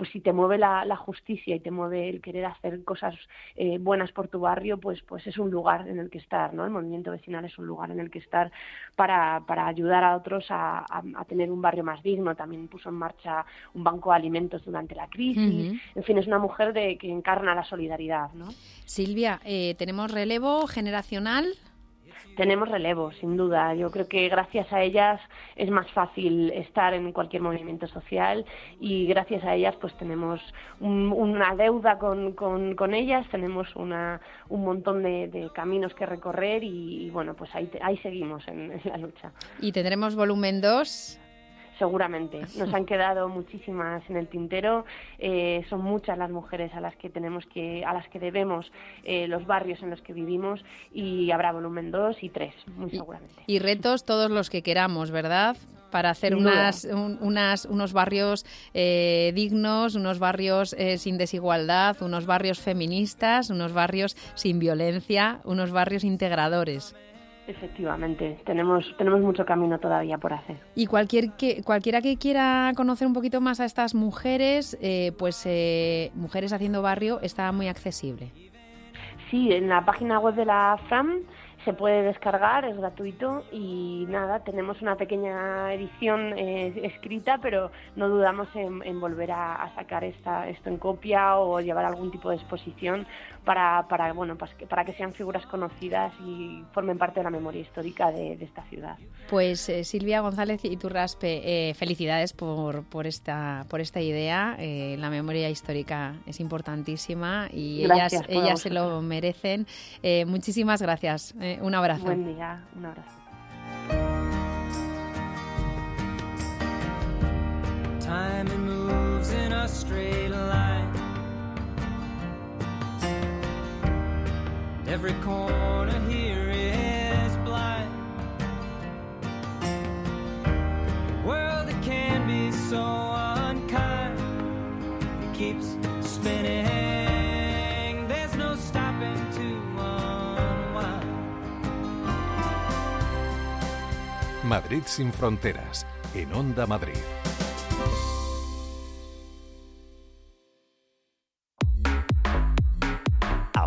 pues si te mueve la, justicia y te mueve el querer hacer cosas eh, buenas por tu barrio, pues, pues es un lugar en el que estar, ¿no? El movimiento vecinal es un lugar en el que estar para, para ayudar a otros a, tener un barrio más digno. También puso en marcha un banco de alimentos durante la crisis. En fin, es una mujer de, que encarna la solidaridad, ¿no? Silvia, eh, ¿tenemos relevo generacional? Tenemos relevo, sin duda. Yo creo que gracias a ellas es más fácil estar en cualquier movimiento social y gracias a ellas pues tenemos una deuda con, con, ellas, tenemos una, un montón de, caminos que recorrer y, bueno, pues ahí, ahí seguimos en, en la lucha. ¿Y tendremos volumen 2? Seguramente. <laughs> Nos han quedado muchísimas en el tintero. Eh, son muchas las mujeres a las que tenemos que, a las que debemos eh, los barrios en los que vivimos y habrá volumen 2 y 3, muy seguramente. Y, retos todos los que queramos, ¿verdad? para hacer unas, unas, unos barrios eh, dignos, unos barrios sin desigualdad, unos barrios feministas, unos barrios sin violencia, unos barrios integradores. Efectivamente, tenemos, tenemos mucho camino todavía por hacer. Y cualquier que, cualquiera que quiera conocer un poquito más a estas mujeres, eh, pues eh, Mujeres Haciendo Barrio está muy accesible. Sí, en la página web de la FRAM se puede descargar, es gratuito y nada, tenemos una pequeña edición eh, escrita, pero no dudamos en, volver a, sacar esta, esto en copia o llevar algún tipo de exposición para, para, bueno, pues para que sean figuras conocidas y formen parte de la memoria histórica de, esta ciudad. Pues eh, Silvia González y Turraspe, eh, felicidades por, por, esta, por esta idea. Eh, la memoria histórica es importantísima y ellas, ellas se lo merecen. muchísimas gracias. un abrazo. Buen día, un abrazo. Every corner here is blind. The world that can be so unkind. It keeps spinning. There's no stopping to unwind. Madrid sin fronteras, en Onda Madrid.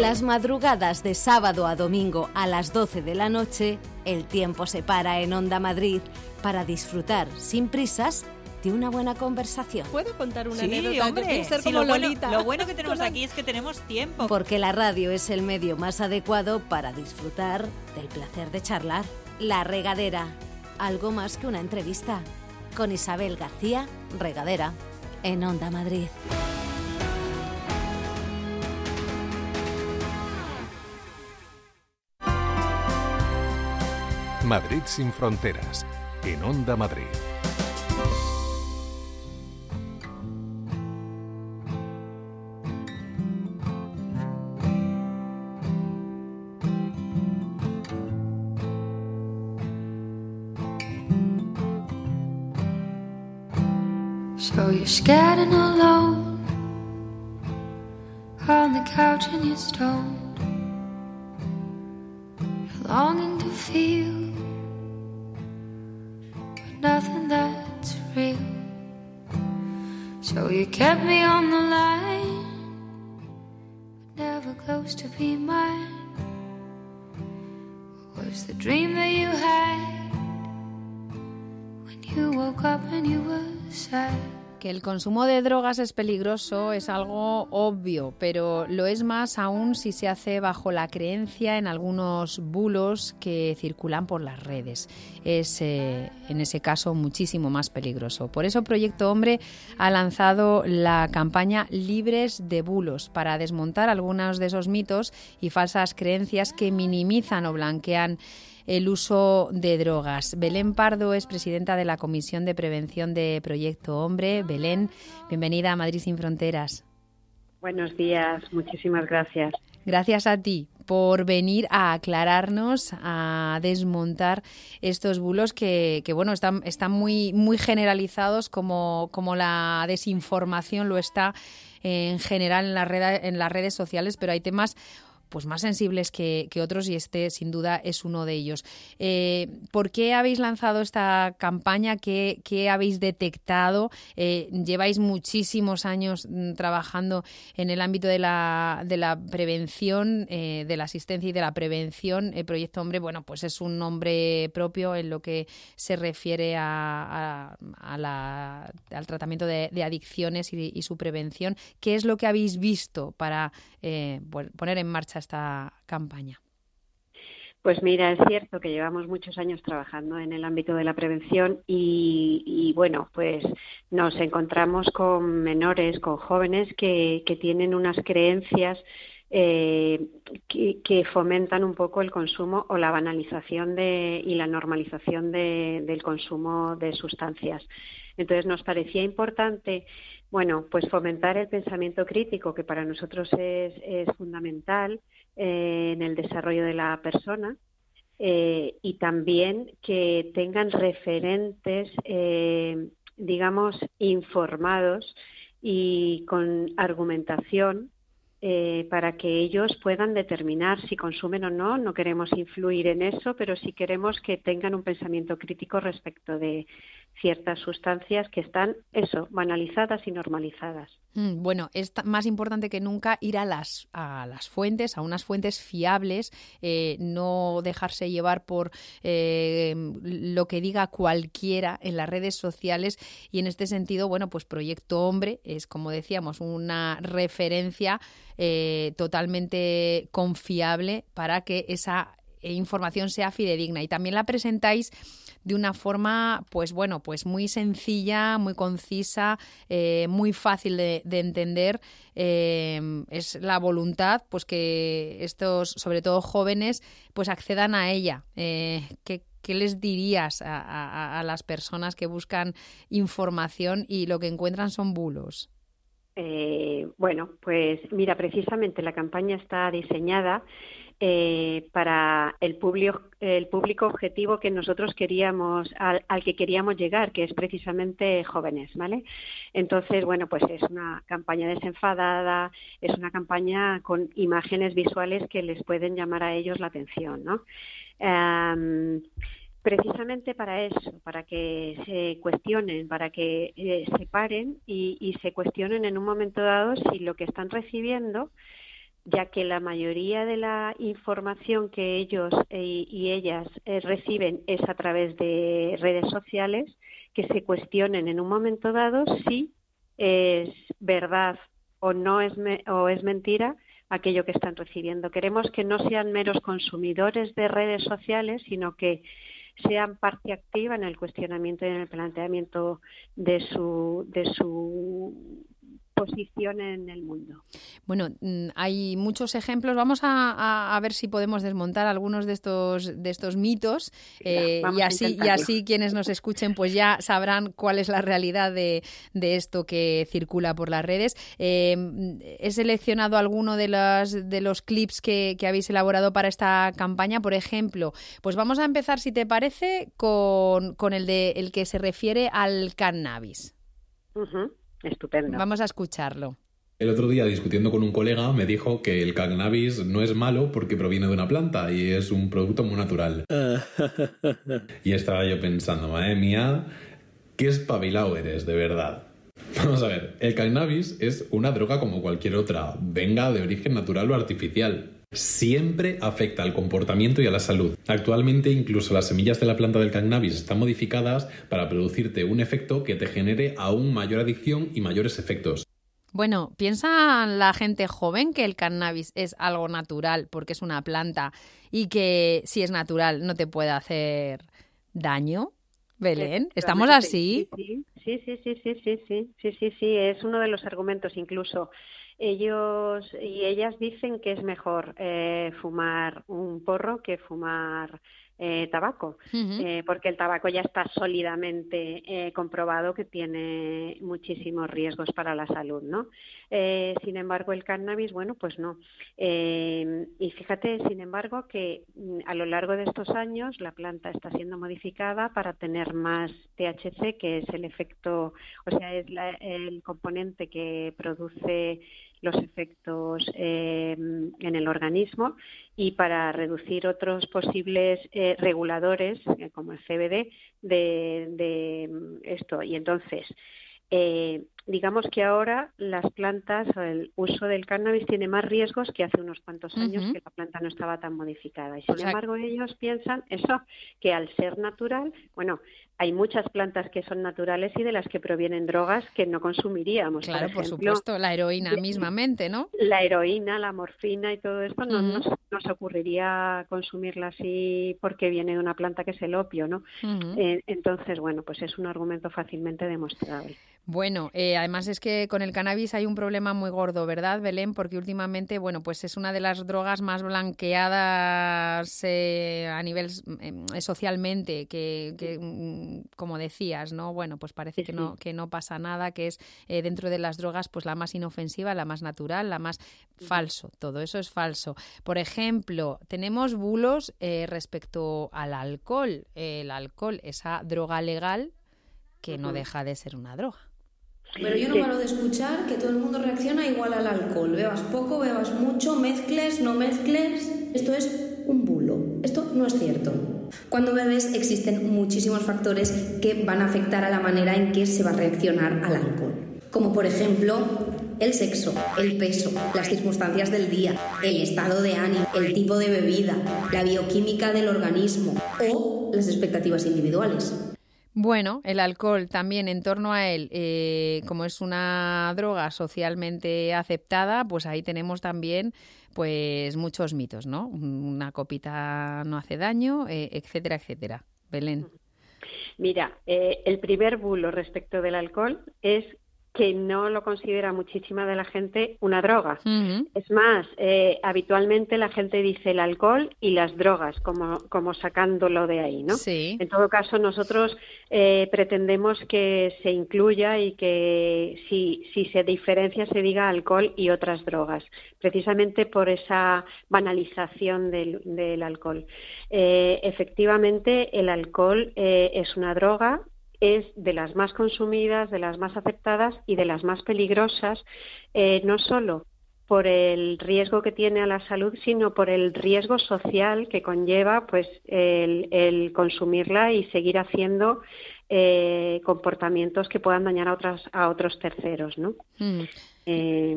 Las madrugadas de sábado a domingo a las 12 de la noche, el tiempo se para en Onda Madrid para disfrutar sin prisas de una buena conversación. ¿Puedo contar una sí, anécdota? Hombre, ser sí, como lo, Lolita. Bueno, lo bueno que tenemos <laughs> aquí es que tenemos tiempo. Porque la radio es el medio más adecuado para disfrutar del placer de charlar. La regadera, algo más que una entrevista. Con Isabel García, regadera, en Onda Madrid. Madrid sin fronteras, en Onda Madrid. So you're scared and alone on the couch and you're stoned, longing to feel, nothing that's real. So you kept me on the line, but never close to be mine. Was the dream that you had when you woke up and you were sad? Que el consumo de drogas es peligroso es algo obvio, pero lo es más aún si se hace bajo la creencia en algunos bulos que circulan por las redes. Es eh, en ese caso muchísimo más peligroso. Por eso Proyecto Hombre ha lanzado la campaña Libres de Bulos para desmontar algunos de esos mitos y falsas creencias que minimizan o blanquean el uso de drogas. Belén Pardo es presidenta de la Comisión de Prevención de Proyecto Hombre. Belén, bienvenida a Madrid sin Fronteras. Buenos días, muchísimas gracias. Gracias a ti por venir a aclararnos, a desmontar estos bulos que, que bueno, están, están muy, muy generalizados como, como la desinformación lo está en general en, la red, en las redes sociales, pero hay temas pues más sensibles que, otros y este sin duda es uno de ellos. Eh, ¿Por qué habéis lanzado esta campaña? ¿Qué, habéis detectado? Eh, lleváis muchísimos años mm, trabajando en el ámbito de la, de la prevención, eh, de la asistencia y de la prevención. El Proyecto Hombre, bueno, pues es un nombre propio en lo que se refiere a, al tratamiento de, adicciones y, su prevención. ¿Qué es lo que habéis visto para poner en marcha esta campaña? Pues mira, es cierto que llevamos muchos años trabajando en el ámbito de la prevención y, bueno, pues nos encontramos con menores, con jóvenes que, tienen unas creencias eh, que, que, fomentan un poco el consumo o la banalización de, y la normalización de, del consumo de sustancias. Entonces nos parecía importante bueno, pues fomentar el pensamiento crítico, que para nosotros es, fundamental eh, en el desarrollo de la persona, eh, y también que tengan referentes, eh, digamos, informados y con argumentación para que ellos puedan determinar si consumen o no. No queremos influir en eso, pero sí queremos que tengan un pensamiento crítico respecto de ciertas sustancias que están, eso, banalizadas y normalizadas. Mm, bueno, es más importante que nunca ir a las, a las fuentes, a unas fuentes fiables, eh, no dejarse llevar por eh, lo que diga cualquiera en las redes sociales y en este sentido, bueno, pues Proyecto Hombre es, como decíamos, una referencia eh, totalmente confiable para que esa información sea fidedigna y también la presentáis de una forma, pues bueno, pues muy sencilla, muy concisa, eh, muy fácil de, de entender. Eh, es la voluntad, pues que estos, sobre todo jóvenes, pues accedan a ella. Eh, ¿qué, ¿Qué les dirías a las personas que buscan información y lo que encuentran son bulos? Eh, bueno, pues mira, precisamente la campaña está diseñada eh, para el público, el público objetivo que nosotros queríamos, al, al, que queríamos llegar, que es precisamente jóvenes, ¿vale? Entonces, bueno, pues es una campaña desenfadada, es una campaña con imágenes visuales que les pueden llamar a ellos la atención, ¿no? Um, precisamente para eso, para que se cuestionen, para que eh, se paren y, y, se cuestionen en un momento dado si lo que están recibiendo ya que la mayoría de la información que ellos eh, y ellas eh, reciben es a través de redes sociales, que se cuestionen en un momento dado si es verdad o no es, o es mentira aquello que están recibiendo. Queremos que no sean meros consumidores de redes sociales, sino que sean parte activa en el cuestionamiento y en el planteamiento de su, de su posición en el mundo. Bueno, mm, hay muchos ejemplos. Vamos a, ver si podemos desmontar algunos de estos de estos mitos eh, y así y así quienes nos escuchen pues ya sabrán cuál es la realidad de, esto que circula por las redes. Eh, he seleccionado alguno de los de los clips que, habéis elaborado para esta campaña. Por ejemplo, pues vamos a empezar, si te parece, con, con el de el que se refiere al cannabis. Estupendo. Vamos a escucharlo. El otro día, discutiendo con un colega, me dijo que el cannabis no es malo porque proviene de una planta y es un producto muy natural. <laughs> y estaba yo pensando, madre mía, qué espabilado eres, de verdad. <laughs> Vamos a ver, el cannabis es una droga como cualquier otra, venga de origen natural o artificial siempre afecta al comportamiento y a la salud. Actualmente incluso las semillas de la planta del cannabis están modificadas para producirte un efecto que te genere aún mayor adicción y mayores efectos. Bueno, ¿piensa la gente joven que el cannabis es algo natural porque es una planta y que si es natural no te puede hacer daño? Belén, ¿estamos así? Sí, sí, sí, sí, sí, sí, sí, sí, sí, sí, es uno de los argumentos incluso ellos y ellas dicen que es mejor eh, fumar un porro que fumar eh, tabaco, eh, porque el tabaco ya está sólidamente eh, comprobado que tiene muchísimos riesgos para la salud, ¿no? sin embargo, el cannabis, bueno, pues no. y fíjate, sin embargo, que mm, a lo largo de estos años la planta está siendo modificada para tener más THC, que es el efecto, o sea, es el componente que produce los efectos en el organismo y para reducir otros posibles eh, reguladores, eh, como el CBD, de, de, mm, esto. Y entonces, eh, digamos que ahora las plantas o el uso del cannabis tiene más riesgos que hace unos cuantos años que la planta no estaba tan modificada. Y sin embargo ellos piensan eso, que al ser natural, bueno, hay muchas plantas que son naturales y de las que provienen drogas que no consumiríamos. Claro, por, supuesto, la heroína mismamente, ¿no? La heroína, la morfina y todo esto no nos, ocurriría consumirla así porque viene de una planta que es el opio, ¿no? Eh, entonces, bueno, pues es un argumento fácilmente demostrable. Bueno, eh, además es que con el cannabis hay un problema muy gordo, ¿verdad, Belén? Porque últimamente, bueno, pues es una de las drogas más blanqueadas eh, a nivel em, socialmente, que, mm, como decías, ¿no? Bueno, pues parece que no que no pasa nada, que es eh, dentro de las drogas, pues la más inofensiva, la más natural, la más falso. Todo eso es falso. Por ejemplo, tenemos bulos respecto al alcohol. El alcohol, esa droga legal que no deja de ser una droga. Pero yo no paro de escuchar que todo el mundo reacciona igual al alcohol. Bebas poco, bebas mucho, mezcles, no mezcles. Esto es un bulo. Esto no es cierto. Cuando bebes existen muchísimos factores que van a afectar a la manera en que se va a reaccionar al alcohol. Como por ejemplo el sexo, el peso, las circunstancias del día, el estado de ánimo, el tipo de bebida, la bioquímica del organismo o las expectativas individuales. Bueno, el alcohol también en torno a él, eh, como es una droga socialmente aceptada, pues ahí tenemos también pues muchos mitos, ¿no? Una copita no hace daño, eh, etcétera, etcétera. Belén. Mira, eh, el primer bulo respecto del alcohol es que no lo considera muchísima de la gente una droga. Es más, eh, habitualmente la gente dice el alcohol y las drogas, como, como sacándolo de ahí, ¿no? En todo caso, nosotros eh, pretendemos que se incluya y que si, si se diferencia se diga alcohol y otras drogas, precisamente por esa banalización del, del alcohol. Eh, efectivamente, el alcohol es una droga es de las más consumidas, de las más aceptadas y de las más peligrosas, eh, no solo por el riesgo que tiene a la salud, sino por el riesgo social que conlleva pues el, consumirla y seguir haciendo eh, comportamientos que puedan dañar a otras a otros terceros, ¿no? Mm. Eh,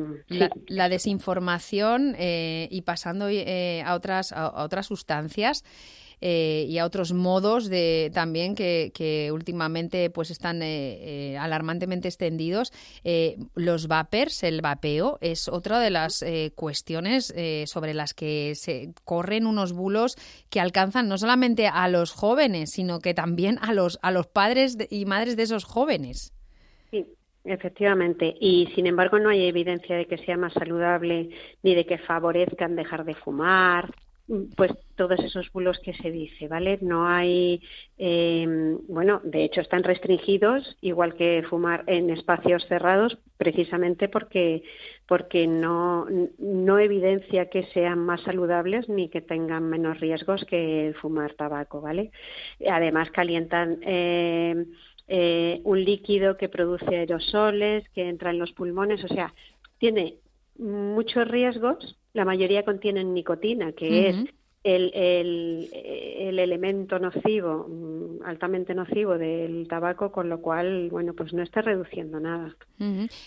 la, desinformación eh, y pasando eh, a otras a, otras sustancias y a otros modos de también que, últimamente pues están alarmantemente extendidos. Los vapers el vapeo es otra de las cuestiones sobre las que se corren unos bulos que alcanzan no solamente a los jóvenes sino que también a los a los padres y madres de esos jóvenes. Sí Efectivamente, y sin embargo no hay evidencia de que sea más saludable ni de que favorezcan dejar de fumar, pues todos esos bulos que se dice, ¿vale? No hay, eh, bueno, de hecho están restringidos, igual que fumar en espacios cerrados, precisamente porque porque no no evidencia que sean más saludables ni que tengan menos riesgos que fumar tabaco, ¿vale? Además calientan eh, eh, un líquido que produce aerosoles, que entra en los pulmones, o sea, tiene muchos riesgos, la mayoría contienen nicotina, que es el, el, elemento nocivo, mm, altamente nocivo del tabaco, con lo cual, bueno, pues no está reduciendo nada.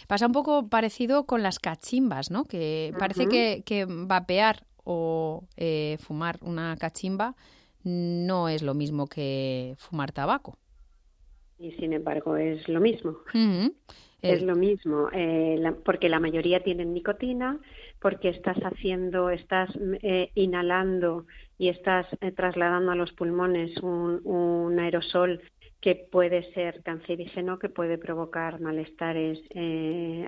Pasa un poco parecido con las cachimbas, ¿no? Que parece que, que, vapear o eh, fumar una cachimba no es lo mismo que fumar tabaco y sin embargo es lo mismo. Es lo mismo, eh, porque la mayoría tienen nicotina, porque estás haciendo, estás eh, inhalando y estás eh, trasladando a los pulmones un, un, aerosol que puede ser cancerígeno, que puede provocar malestares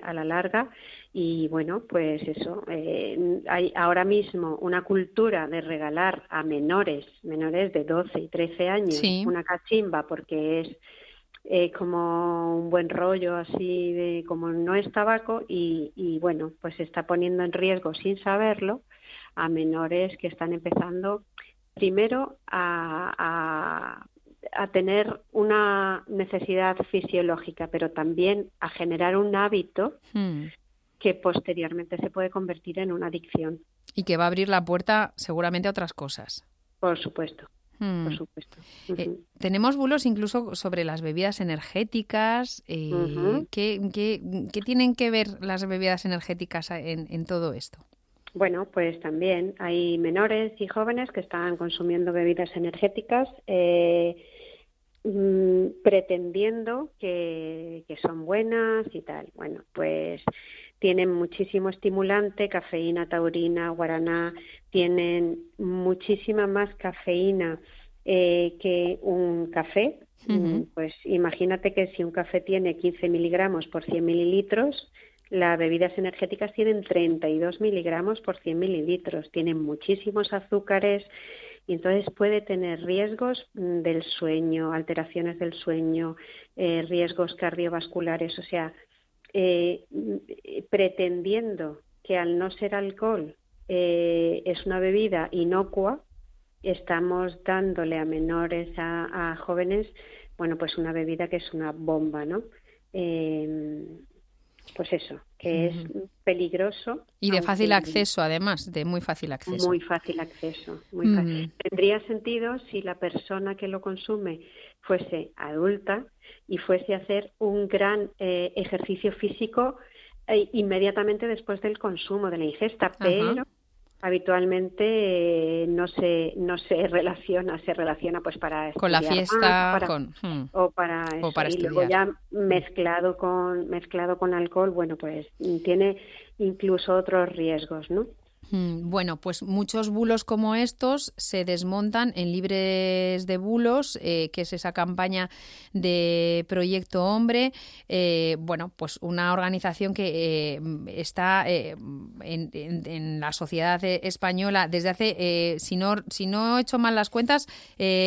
a la larga. Y bueno, pues eso, hay ahora mismo una cultura de regalar a menores, menores de 12 y 13 años, una cachimba porque es eh, como un buen rollo así de como no es tabaco y, y bueno pues se está poniendo en riesgo sin saberlo a menores que están empezando primero a, a, a tener una necesidad fisiológica pero también a generar un hábito hmm. que posteriormente se puede convertir en una adicción. Y que va a abrir la puerta seguramente a otras cosas. Por supuesto por hmm. supuesto. Eh, tenemos bulos incluso sobre las bebidas energéticas. Eh, ¿qué, tienen que ver las bebidas energéticas en, todo esto? Bueno, pues también hay menores y jóvenes que están consumiendo bebidas energéticas eh, mm, pretendiendo que, que son buenas y tal. Bueno, pues tienen muchísimo estimulante, cafeína, taurina, guaraná, tienen muchísima más cafeína eh, que un café. Mm, pues imagínate que si un café tiene 15 miligramos por 100 mililitros, las bebidas energéticas tienen 32 miligramos por 100 mililitros, tienen muchísimos azúcares y entonces puede tener riesgos mm, del sueño, alteraciones del sueño, eh, riesgos cardiovasculares. O sea, eh, pretendiendo que al no ser alcohol eh, es una bebida inocua, estamos dándole a menores, a, jóvenes, bueno, pues una bebida que es una bomba, ¿no? Eh, pues eso, que es peligroso. Y de fácil acceso, además, de muy fácil acceso. Muy fácil acceso. Muy fácil. Tendría sentido si la persona que lo consume fuese adulta y fuese a hacer un gran eh, ejercicio físico eh, inmediatamente después del consumo, de la ingesta, pero habitualmente eh, no se no se relaciona se relaciona pues para con la fiesta con, hmm. o para, y luego ya mezclado con mezclado con alcohol bueno pues tiene incluso otros riesgos no bueno, pues muchos bulos como estos se desmontan en Libres de Bulos, eh, que es esa campaña de Proyecto Hombre. Eh, bueno, pues una organización que eh, está en, la sociedad española desde hace, si, no, si no he hecho mal las cuentas,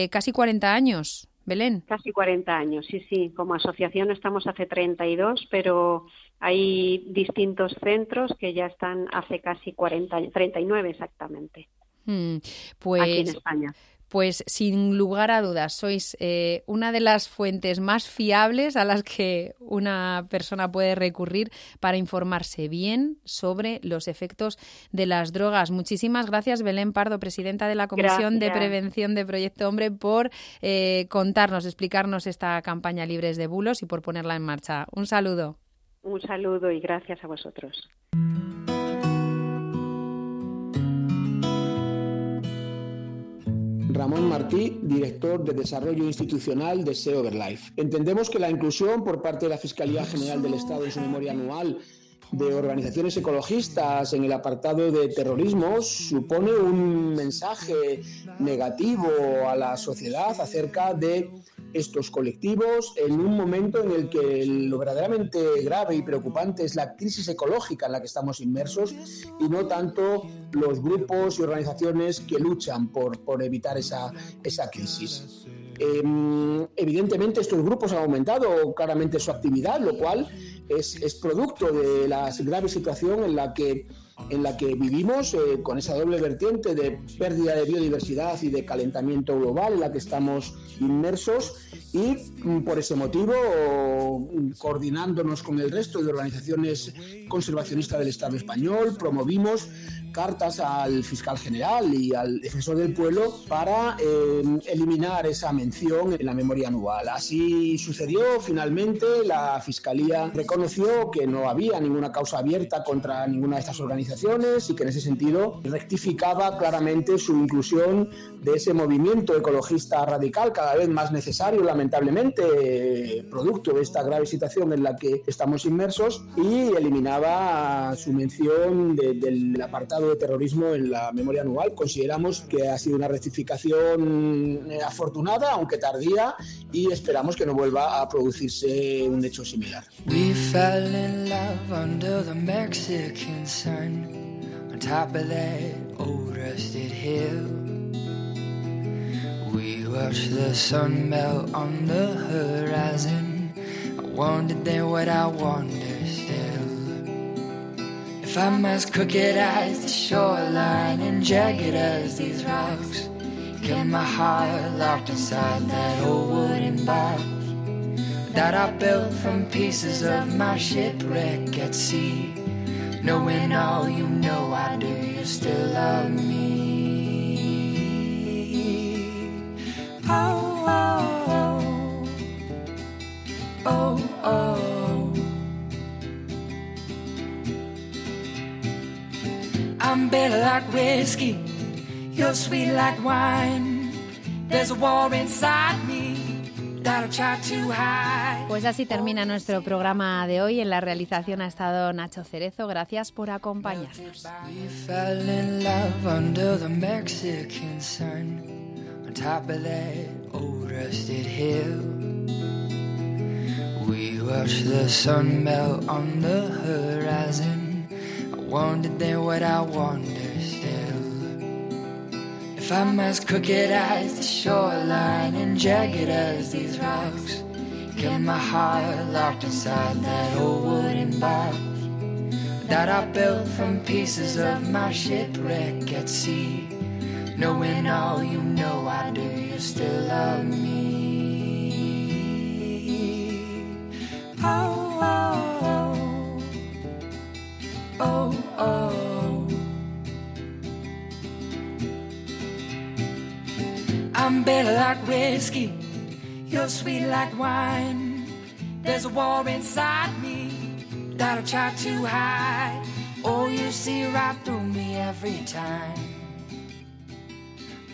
casi 40 años. Belén. Casi 40 años, sí, sí. Como asociación estamos hace 32, pero hay distintos centros que ya están hace casi 40, 39 exactamente. Pues, aquí en España. Pues sin lugar a dudas, sois eh, una de las fuentes más fiables a las que una persona puede recurrir para informarse bien sobre los efectos de las drogas. Muchísimas gracias, Belén Pardo, presidenta de la Comisión de Prevención de Proyecto Hombre, por eh, contarnos, explicarnos esta campaña Libres de Bulos y por ponerla en marcha. Un saludo. Un saludo y gracias a vosotros. Ramón Martí, director de Desarrollo Institucional de SEO Overlife. Entendemos que la inclusión por parte de la Fiscalía General del Estado en su memoria anual de organizaciones ecologistas en el apartado de terrorismo supone un mensaje negativo a la sociedad acerca de estos colectivos en un momento en el que lo verdaderamente grave y preocupante es la crisis ecológica en la que estamos inmersos y no tanto los grupos y organizaciones que luchan por, por evitar esa, esa crisis. Em, evidentemente estos grupos han aumentado claramente su actividad, lo cual es, producto de la grave situación en la que en la que vivimos eh, con esa doble vertiente de pérdida de biodiversidad y de calentamiento global en la que estamos inmersos y mm, por ese motivo, coordinándonos con el resto de organizaciones conservacionistas del Estado español, promovimos cartas al fiscal general y al defensor del pueblo para eh, eliminar esa mención en la memoria anual. Así sucedió. Finalmente, la fiscalía reconoció que no había ninguna causa abierta contra ninguna de estas organizaciones y que en ese sentido rectificaba claramente su inclusión de ese movimiento ecologista radical cada vez más necesario, lamentablemente, producto de esta grave situación en la que estamos inmersos y eliminaba su mención del apartado de terrorismo en la memoria anual. Consideramos que ha sido una rectificación eh, afortunada, aunque tardía, y esperamos que no vuelva a producirse un hecho similar. We fell in love under the Mexican sun, on top of that old rusted hill. We watched the sun melt on the horizon. I wondered then what I still. If I'm as crooked as the shoreline and jagged as these rocks, can my heart locked inside that old wooden box that I built from pieces of my shipwreck at sea? Knowing all you know I do, you still love me. Bitter like whiskey, you're sweet like wine. There's a war inside me that I try to hide. Pues así termina nuestro programa de hoy. En la realización ha estado Nacho Cerezo. Gracias por acompañarnos. We watched the sun melt on the horizon. I wondered then what I wonder still. If I'm as crooked as the shoreline and jagged as these rocks, can my heart locked inside that old wooden box that I built from pieces of my shipwreck at sea? Knowing all you know I do, you still love me. Oh, oh, oh. Oh, oh. I'm bitter like whiskey, you're sweet like wine. There's a war inside me that I try to hide. Oh, you see right through me every time.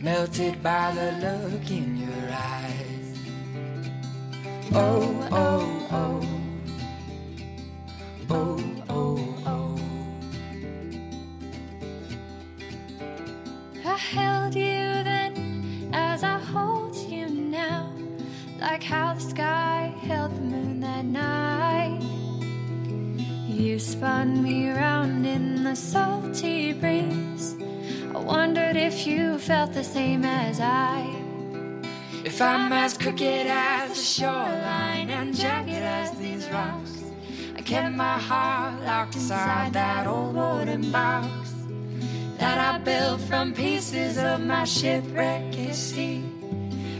Melted by the look in your eyes. Oh, oh. Oh, oh, held you then as I hold you now, like how the sky held the moon that night. You spun me round in the salty breeze. I wondered if you felt the same as I. If I'm as crooked as the shoreline and jagged as these rocks, I kept my heart locked inside that old wooden box that I built from pieces of my shipwreck at sea.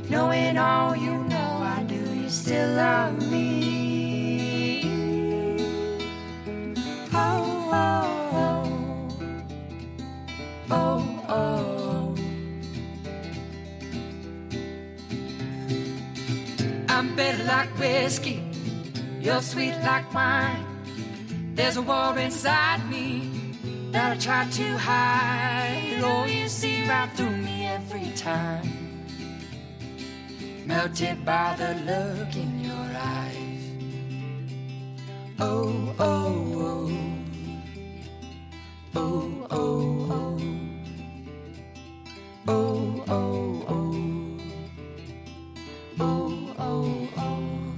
Knowing all you know I do, you still love me. Oh, oh, oh, oh, oh. I'm bitter like whiskey, you're sweet like wine. There's a war inside me that I try to hide. Oh, you see right through me every time. Melted by the look in your eyes. Oh, oh, oh. Oh, oh, oh. Oh, oh, oh. Oh, oh, oh.